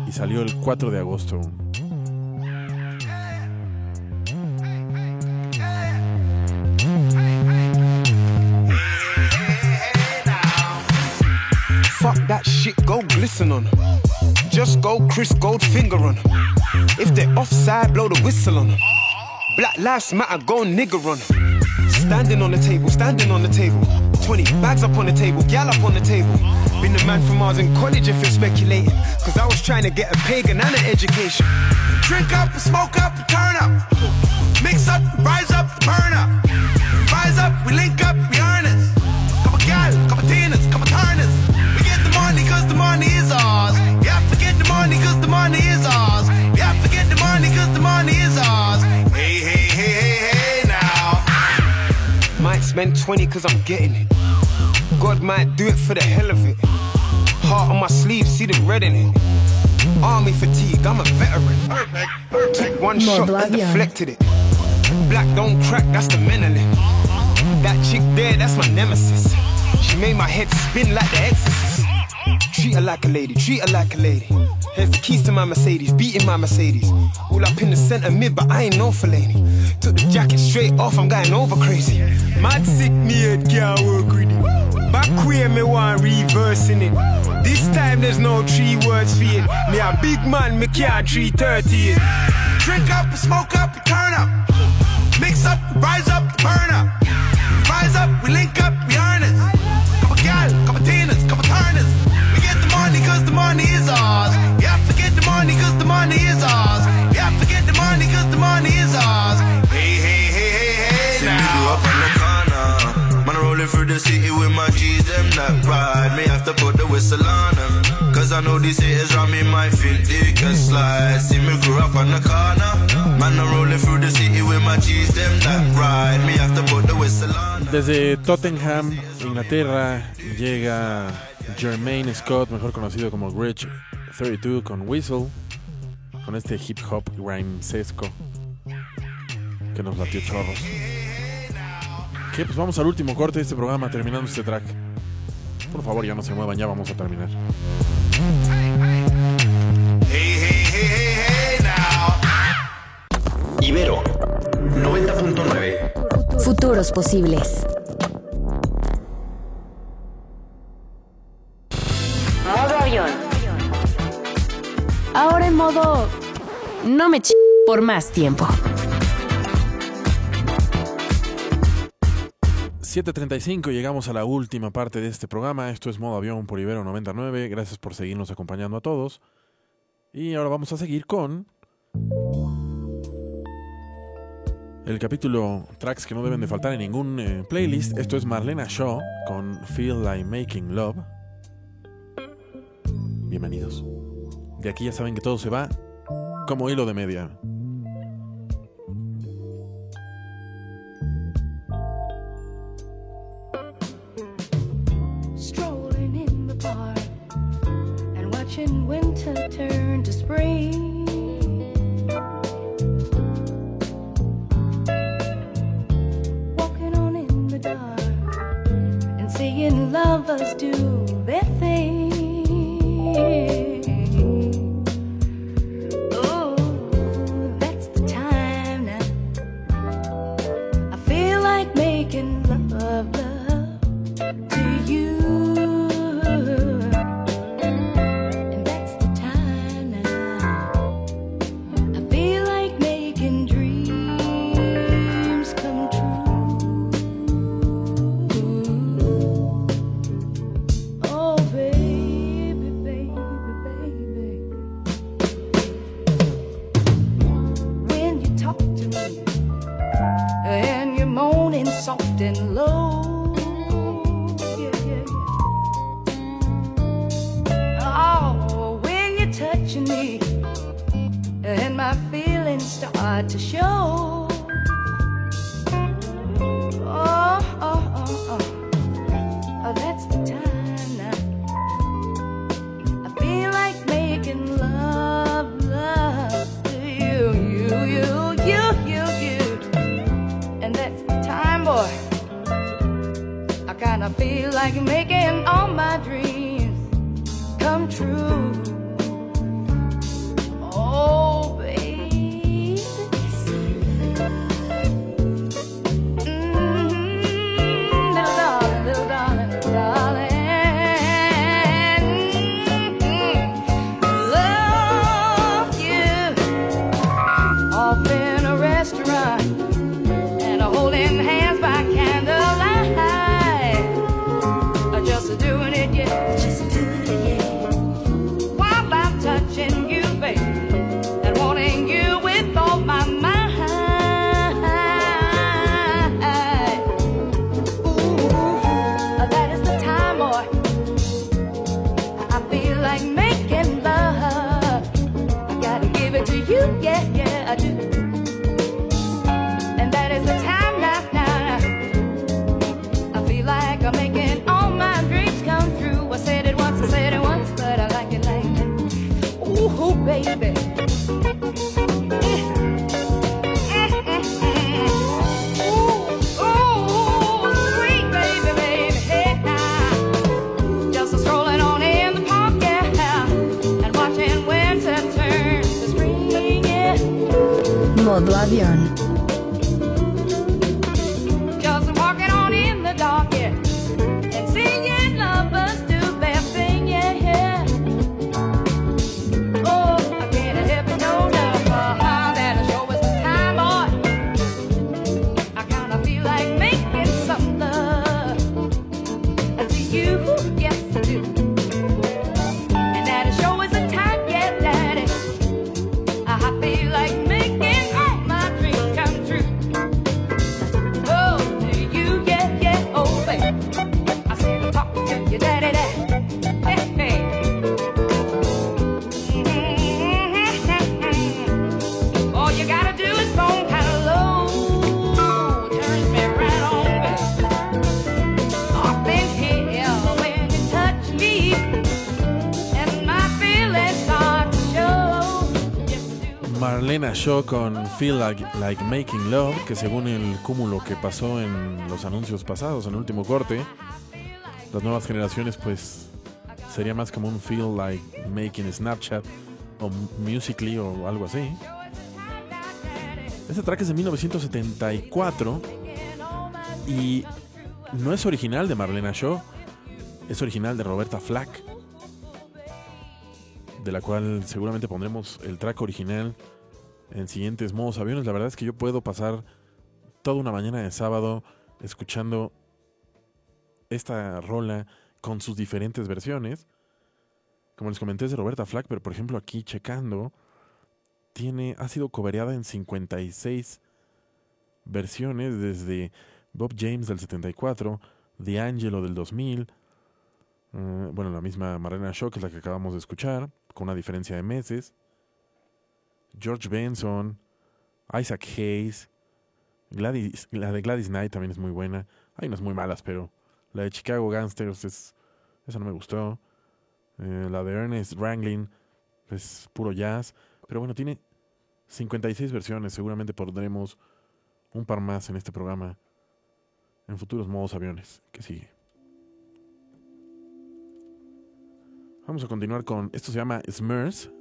y salió el 4 de agosto. Fuck that shit, go glisten on. Just go Chris Goldfinger on 'em. If they're offside, blow the whistle on. Black lives matter, go nigger on. Standing on the table, standing on the table. 20 bags up on the table, gal up on the table. Been the man from Mars in college if you're speculating. Cause I was trying to get a pagan and an education. Drink up, smoke up, turn up. Mix up, rise up, burn up. Rise up, we link up, we spend 20 cause I'm getting it. God might do it for the hell of it. Heart on my sleeve, see the red in it. Army fatigue, I'm a veteran. Took one shot and deflected it. Black don't crack, that's the menace. That chick there, that's my nemesis. She made my head spin like the exorcist. Treat her like a lady, treat her like a lady. Here's the keys to my Mercedes, beating my Mercedes. All up in the center mid, but I ain't no lady. Took the jacket straight off, I'm going over crazy. Mad sick, head can't work it. Back queer, me want reversing it. This time there's no three words for it. Me a big man, me can't 330 it. Drink up, smoke up, turn up. Mix up, rise up, burn up. Rise up, we link up, city with my G's, them that ride. Me have to put the whistle on them. Cause I know these haters around me might think they can slide. See me grew up on the corner. Man, I'm rolling through the city with my G's, them that ride. Me have to put the whistle on Desde Tottenham, Inglaterra, llega Jermaine Scott, mejor conocido como Gretsch 32 con Whistle, con este hip hop rhymesesco que nos latió chorros. Que pues vamos al último corte de este programa terminando este track. Por favor, ya no se muevan, ya vamos a terminar. Ibero 90.9 Futuros posibles. Modo avión. Ahora en modo... No me ch... por más tiempo. 7.35, llegamos a la última parte de este programa. Esto es Modo Avión por Ibero 99. Gracias por seguirnos acompañando a todos. Y ahora vamos a seguir con el capítulo tracks que no deben de faltar en ningún eh, playlist. Esto es Marlena Shaw con Feel Like Making Love. Bienvenidos. De aquí ya saben que todo se va como hilo de media. Winter turn to spring. Walking on in the dark and seeing lovers do their thing. Con Feel like, like Making Love, que según el cúmulo que pasó en los anuncios pasados, en el último corte, las nuevas generaciones pues sería más como un Feel like Making Snapchat o Musically o algo así. Este track es de 1974 y no es original de Marlena Shaw, es original de Roberta Flack, de la cual seguramente pondremos el track original en siguientes modos aviones. La verdad es que yo puedo pasar toda una mañana de sábado escuchando esta rola con sus diferentes versiones. Como les comenté es de Roberta Flack, pero por ejemplo aquí checando, tiene, ha sido cobereada en 56 versiones desde Bob James del 74, D'Angelo del 2000, eh, bueno, la misma Marlena Shaw, que es la que acabamos de escuchar, con una diferencia de meses, George Benson, Isaac Hayes, Gladys, la de Gladys Knight también es muy buena. Hay unas muy malas, pero la de Chicago Gangsters es, esa no me gustó. Eh, la de Ernest Wrangling es puro jazz. Pero bueno, tiene 56 versiones. Seguramente pondremos un par más en este programa. En futuros modos aviones. Que sigue. Vamos a continuar con. Esto se llama Smurfs.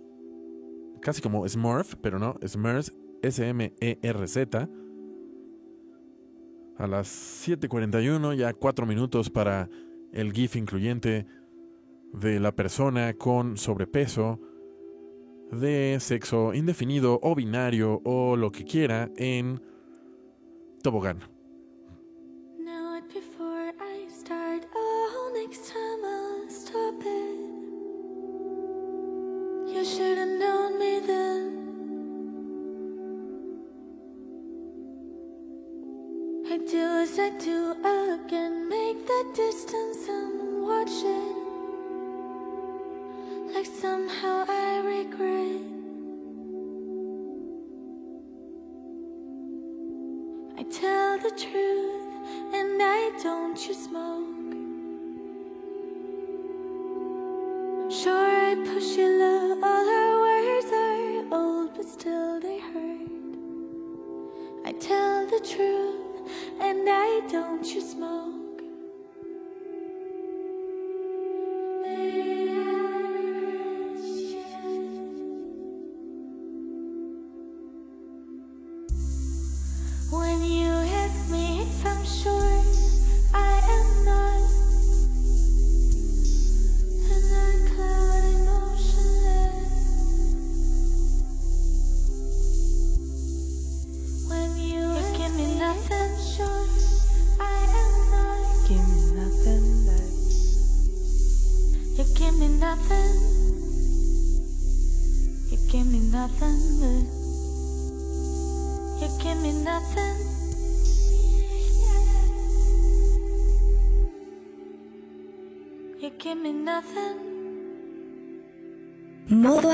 Casi como Smurf, pero no. Smurfs. S-M-E-R-Z. A las 7:41, ya 4 minutos para el GIF incluyente de la persona con sobrepeso, de sexo indefinido o binario o lo que quiera en tobogán. Don't you smoke.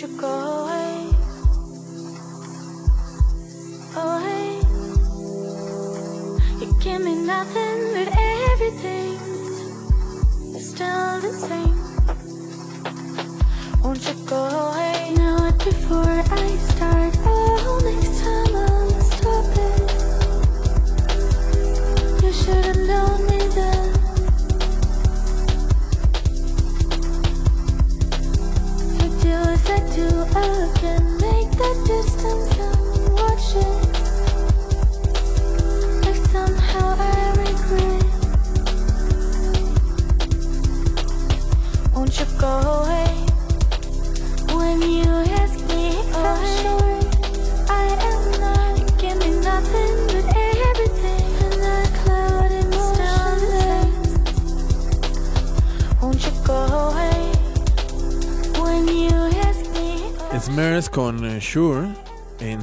you go away? Away. You give me nothing but everything.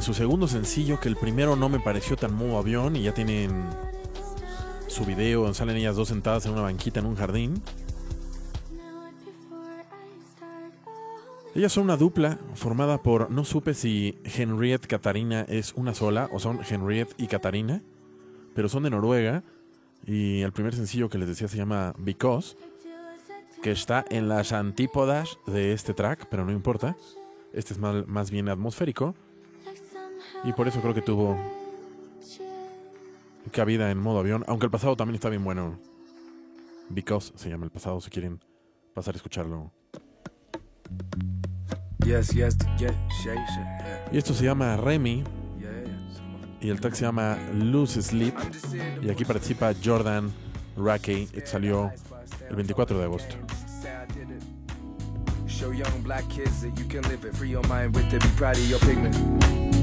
Su segundo sencillo, que el primero no me pareció tan modo avión y ya tienen su video, salen ellas dos sentadas en una banquita en un jardín. Ellas son una dupla formada por, no supe si Henriette Katarina es una sola o son Henriette y Katarina, pero son de Noruega y el primer sencillo que les decía se llama Because, que está en las antípodas de este track, pero no importa. Este es más, más bien atmosférico y por eso creo que tuvo cabida en modo avión, aunque el pasado también está bien bueno. Because se llama el pasado, si quieren pasar a escucharlo. Yes, yes, yes. Y esto se llama Remy. Y el track se llama Lose Sleep. Y aquí participa Jordan Rackey. Salió el 24 de agosto. Show young black kids that you can live it. Free your mind with it. Be proud of your pigment.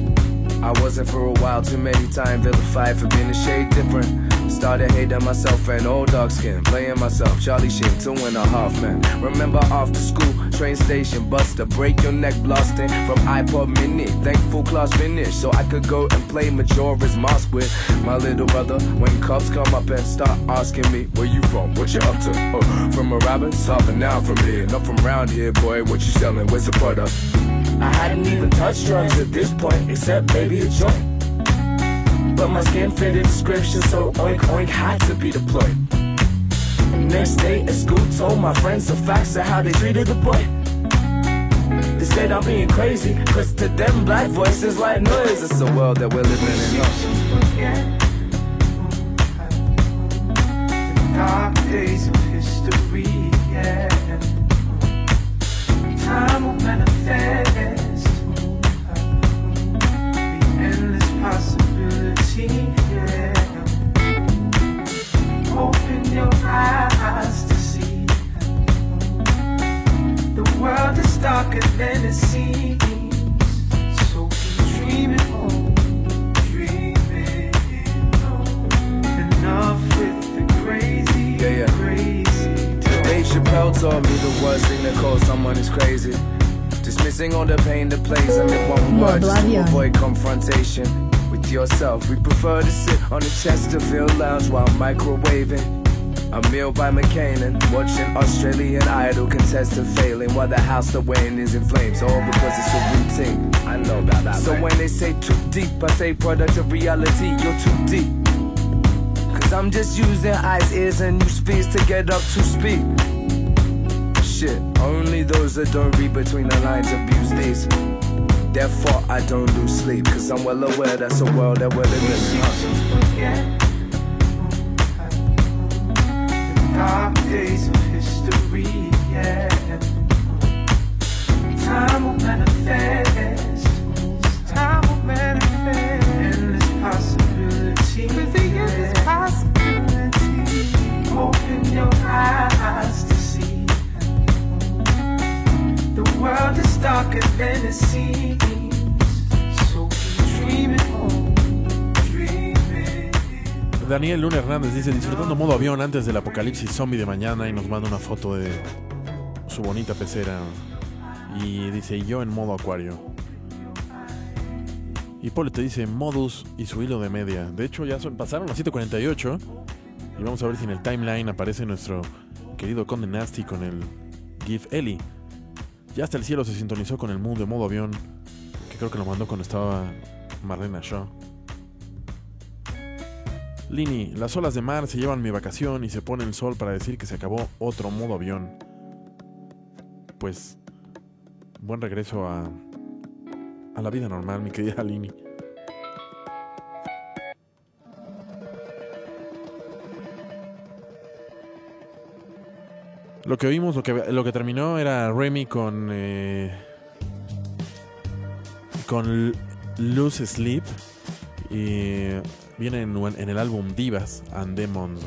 I wasn't for a while, too many times vilified for being a shade different. Started hating myself and old dark skin, playing myself, Charlie Sheen, two and a half man. Remember after school, train station, buster, break your neck blasting from iPod mini. Thankful class finished, so I could go and play Majora's Mask with my little brother. When cops come up and start asking me, where you from, what you up to? Oh, from a rabbit, southern now from here, not from round here, boy. What you selling? Where's the product? I hadn't even touched drugs at this point, except maybe a joint. But my skin fit the description, so oink oink had to be deployed. Next day at school, told my friends the facts of how they treated the boy. They said I'm being crazy, cause to them black voices like noise. It's the world that we're living in. Dark days time will manifest the endless Open your eyes to see the world is darker than it seems. So keep dreaming. Taught me the worst thing to call someone is crazy. Dismissing all the pain that plays them in one word Modo just to avoid confrontation with yourself. We prefer to sit on the Chesterfield lounge while microwaving. A meal by McCain watching Australian Idol contestant failing while the house they're weighing is in flames. All because it's a routine. I know about that. So when they say too deep, I say product of reality. You're too deep. Cause I'm just using eyes, ears, and new speeds to get up to speed. Shit, only those that don't read between the lines abuse these. Therefore, I don't lose sleep, cause I'm well aware that's a world that we're living in. huh? dark days of history, yeah. Time will manifest. Time will manifest. Endless possibility. With the endless possibility. Open your eyes Daniel Luna Hernández dice, disfrutando modo avión antes del apocalipsis zombie de mañana y nos manda una foto de su bonita pecera. Y dice, yo en modo acuario. Y Pole te dice, modus y su hilo de media. De hecho, ya pasaron las 7.48 y vamos a ver si en el timeline aparece nuestro querido Conde Nasty con el GIF Eli. Ya hasta el cielo se sintonizó con el mood de modo avión, que creo que lo mandó cuando estaba Marlena Shaw. Lini, las olas de mar se llevan mi vacación y se pone el sol para decir que se acabó otro modo avión. Pues, buen regreso a, a la vida normal, mi querida Lini. Lo que oímos, lo que, lo que terminó era Remy con. eh, con L- Lose Sleep. Y viene en, en el álbum Divas and Demons.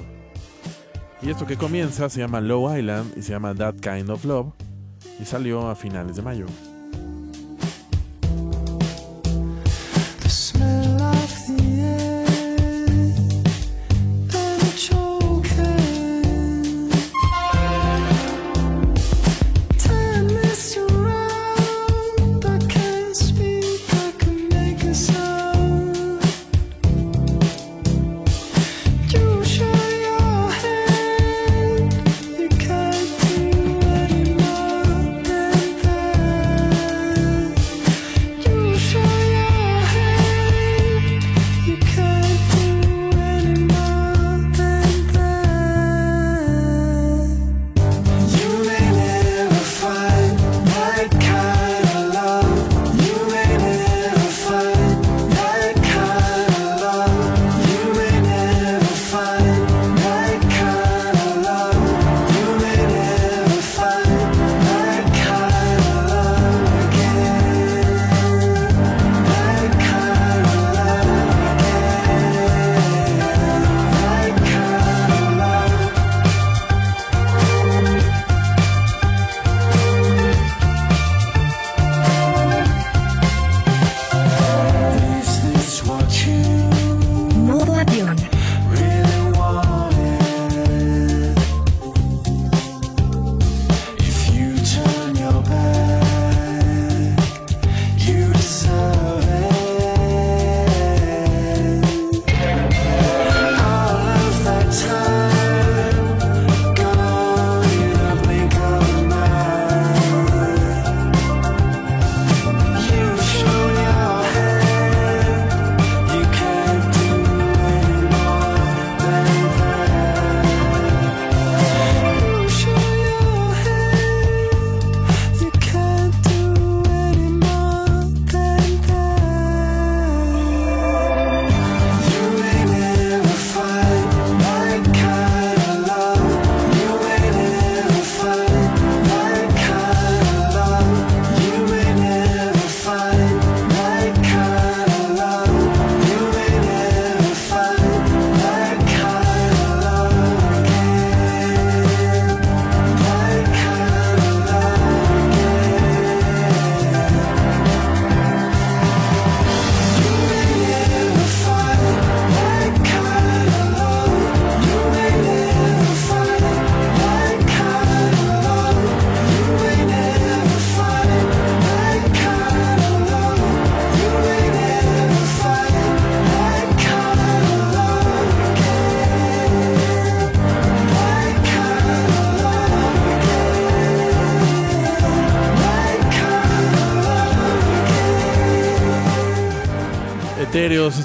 Y esto que comienza se llama Low Island y se llama That Kind of Love. Y salió a finales de mayo.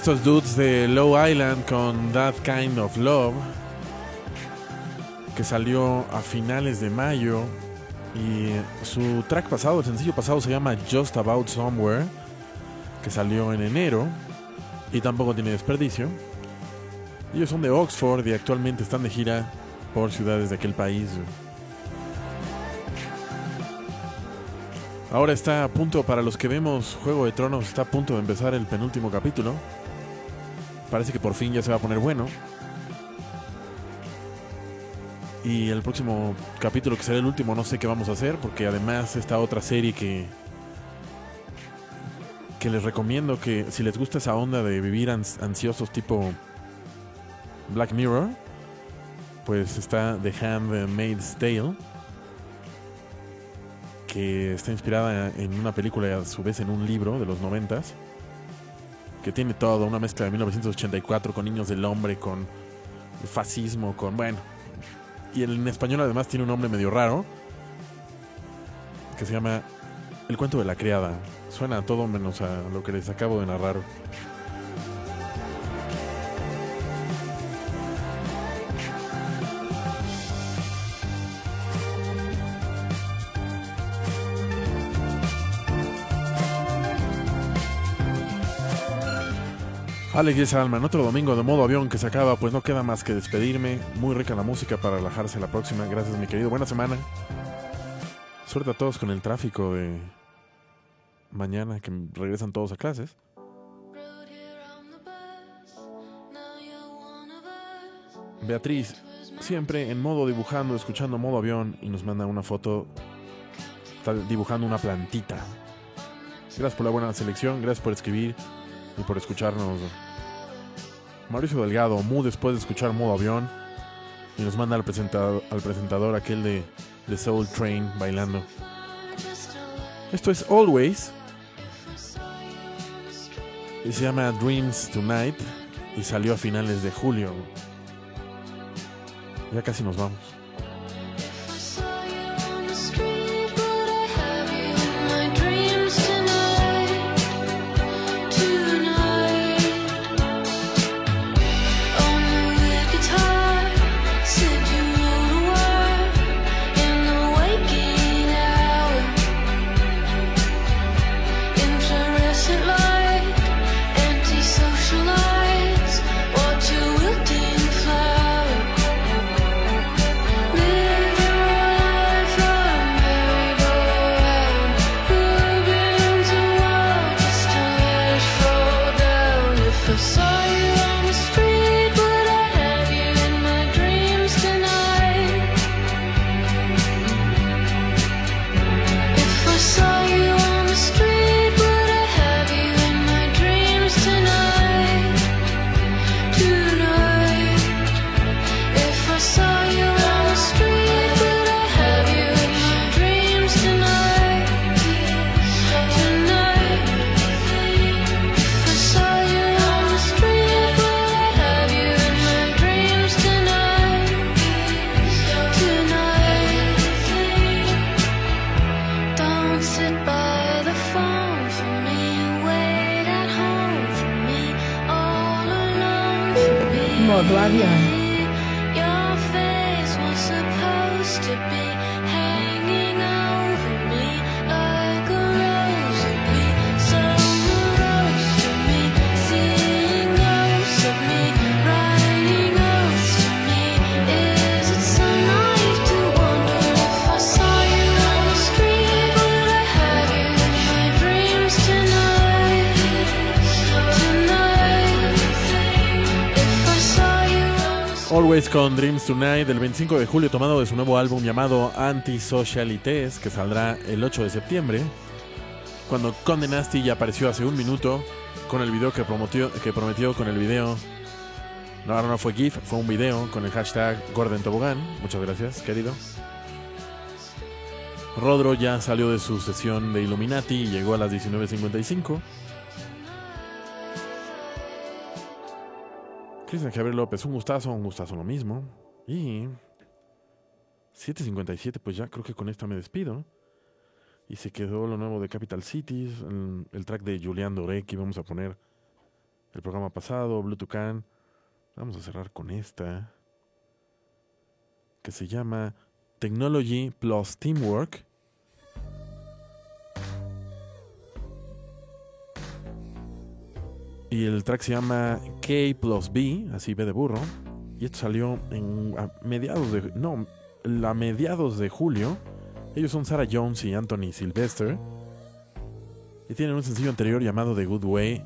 Estos dudes de Low Island con That Kind of Love, que salió a finales de mayo. Y su track pasado, el sencillo pasado, se llama Just About Somewhere, que salió en enero y tampoco tiene desperdicio. Ellos son de Oxford y actualmente están de gira por ciudades de aquel país. Ahora está a punto, para los que vemos Juego de Tronos, está a punto de empezar el penúltimo capítulo. Parece que por fin ya se va a poner bueno. Y el próximo capítulo, que será el último, no sé qué vamos a hacer, porque además esta otra serie que, que les recomiendo que si les gusta esa onda de vivir ans- ansiosos tipo Black Mirror, pues está The Handmaid's Tale, que está inspirada en una película y a su vez en un libro de los noventas, que tiene todo, una mezcla de 1984 con Niños del Hombre, con fascismo, con, bueno, y en español además tiene un nombre medio raro, que se llama El cuento de la criada. Suena a todo menos a lo que les acabo de narrar. Alex y alma, en otro domingo de modo avión que se acaba, pues no queda más que despedirme. Muy rica la música para relajarse la próxima. Gracias, mi querido. Buena semana. Suerte a todos con el tráfico de mañana, que regresan todos a clases. Beatriz, siempre en modo dibujando, escuchando modo avión y nos manda una foto. Está dibujando una plantita. Gracias por la buena selección, gracias por escribir y por escucharnos. Mauricio Delgado, mu después de escuchar modo avión y nos manda al presentador, al presentador aquel de, de Soul Train bailando. Esto es Always y se llama Dreams Tonight y salió a finales de julio. Ya casi nos vamos. Con Dreams Tonight del 25 de julio, tomado de su nuevo álbum llamado Antisocialites, que saldrá el 8 de septiembre. Cuando Conde Nasty ya apareció hace un minuto con el video que prometió, que prometió con el video. No, ahora no fue GIF, fue un video con el hashtag Gordon Tobogán. Muchas gracias, querido. Rodro ya salió de su sesión de Illuminati y llegó a las 19.55. Cristian Javier López, un gustazo, un gustazo lo mismo. Y 7.57, pues ya creo que con esta me despido. Y se quedó lo nuevo de Capital Cities, el, track de Julián Doré que íbamos a poner el programa pasado, Blue Tucan. Vamos a cerrar con esta. Que se llama Technology Plus Teamwork. Y el track se llama K plus B, así B de burro. Y esto salió en a mediados de. No, a mediados de julio. Ellos son Sarah Jones y Anthony Sylvester. Y tienen un sencillo anterior llamado The Good Way.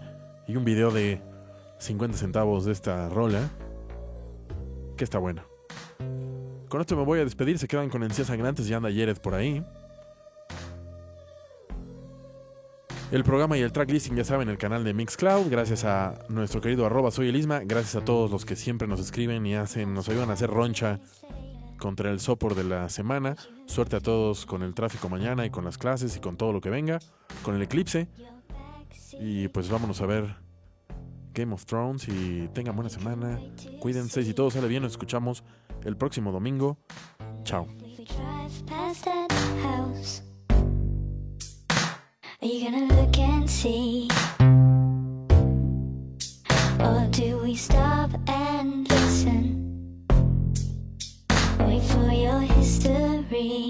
Y un video de 50 centavos de esta rola. Que está bueno. Con esto me voy a despedir. Se quedan con encías sangrantes y anda Jared por ahí. El programa y el track listing ya saben, el canal de Mixcloud. Gracias a nuestro querido arroba soy el Isma. Gracias a todos los que siempre nos escriben y hacen, nos ayudan a hacer roncha contra el sopor de la semana. Suerte a todos con el tráfico mañana y con las clases y con todo lo que venga. Con el eclipse. Y pues vámonos a ver Game of Thrones y tengan buena semana. Cuídense. Si todo sale bien, nos escuchamos el próximo domingo. Chao. Are you gonna look and see? Or do we stop and listen? Wait for your history.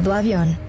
Modo avión.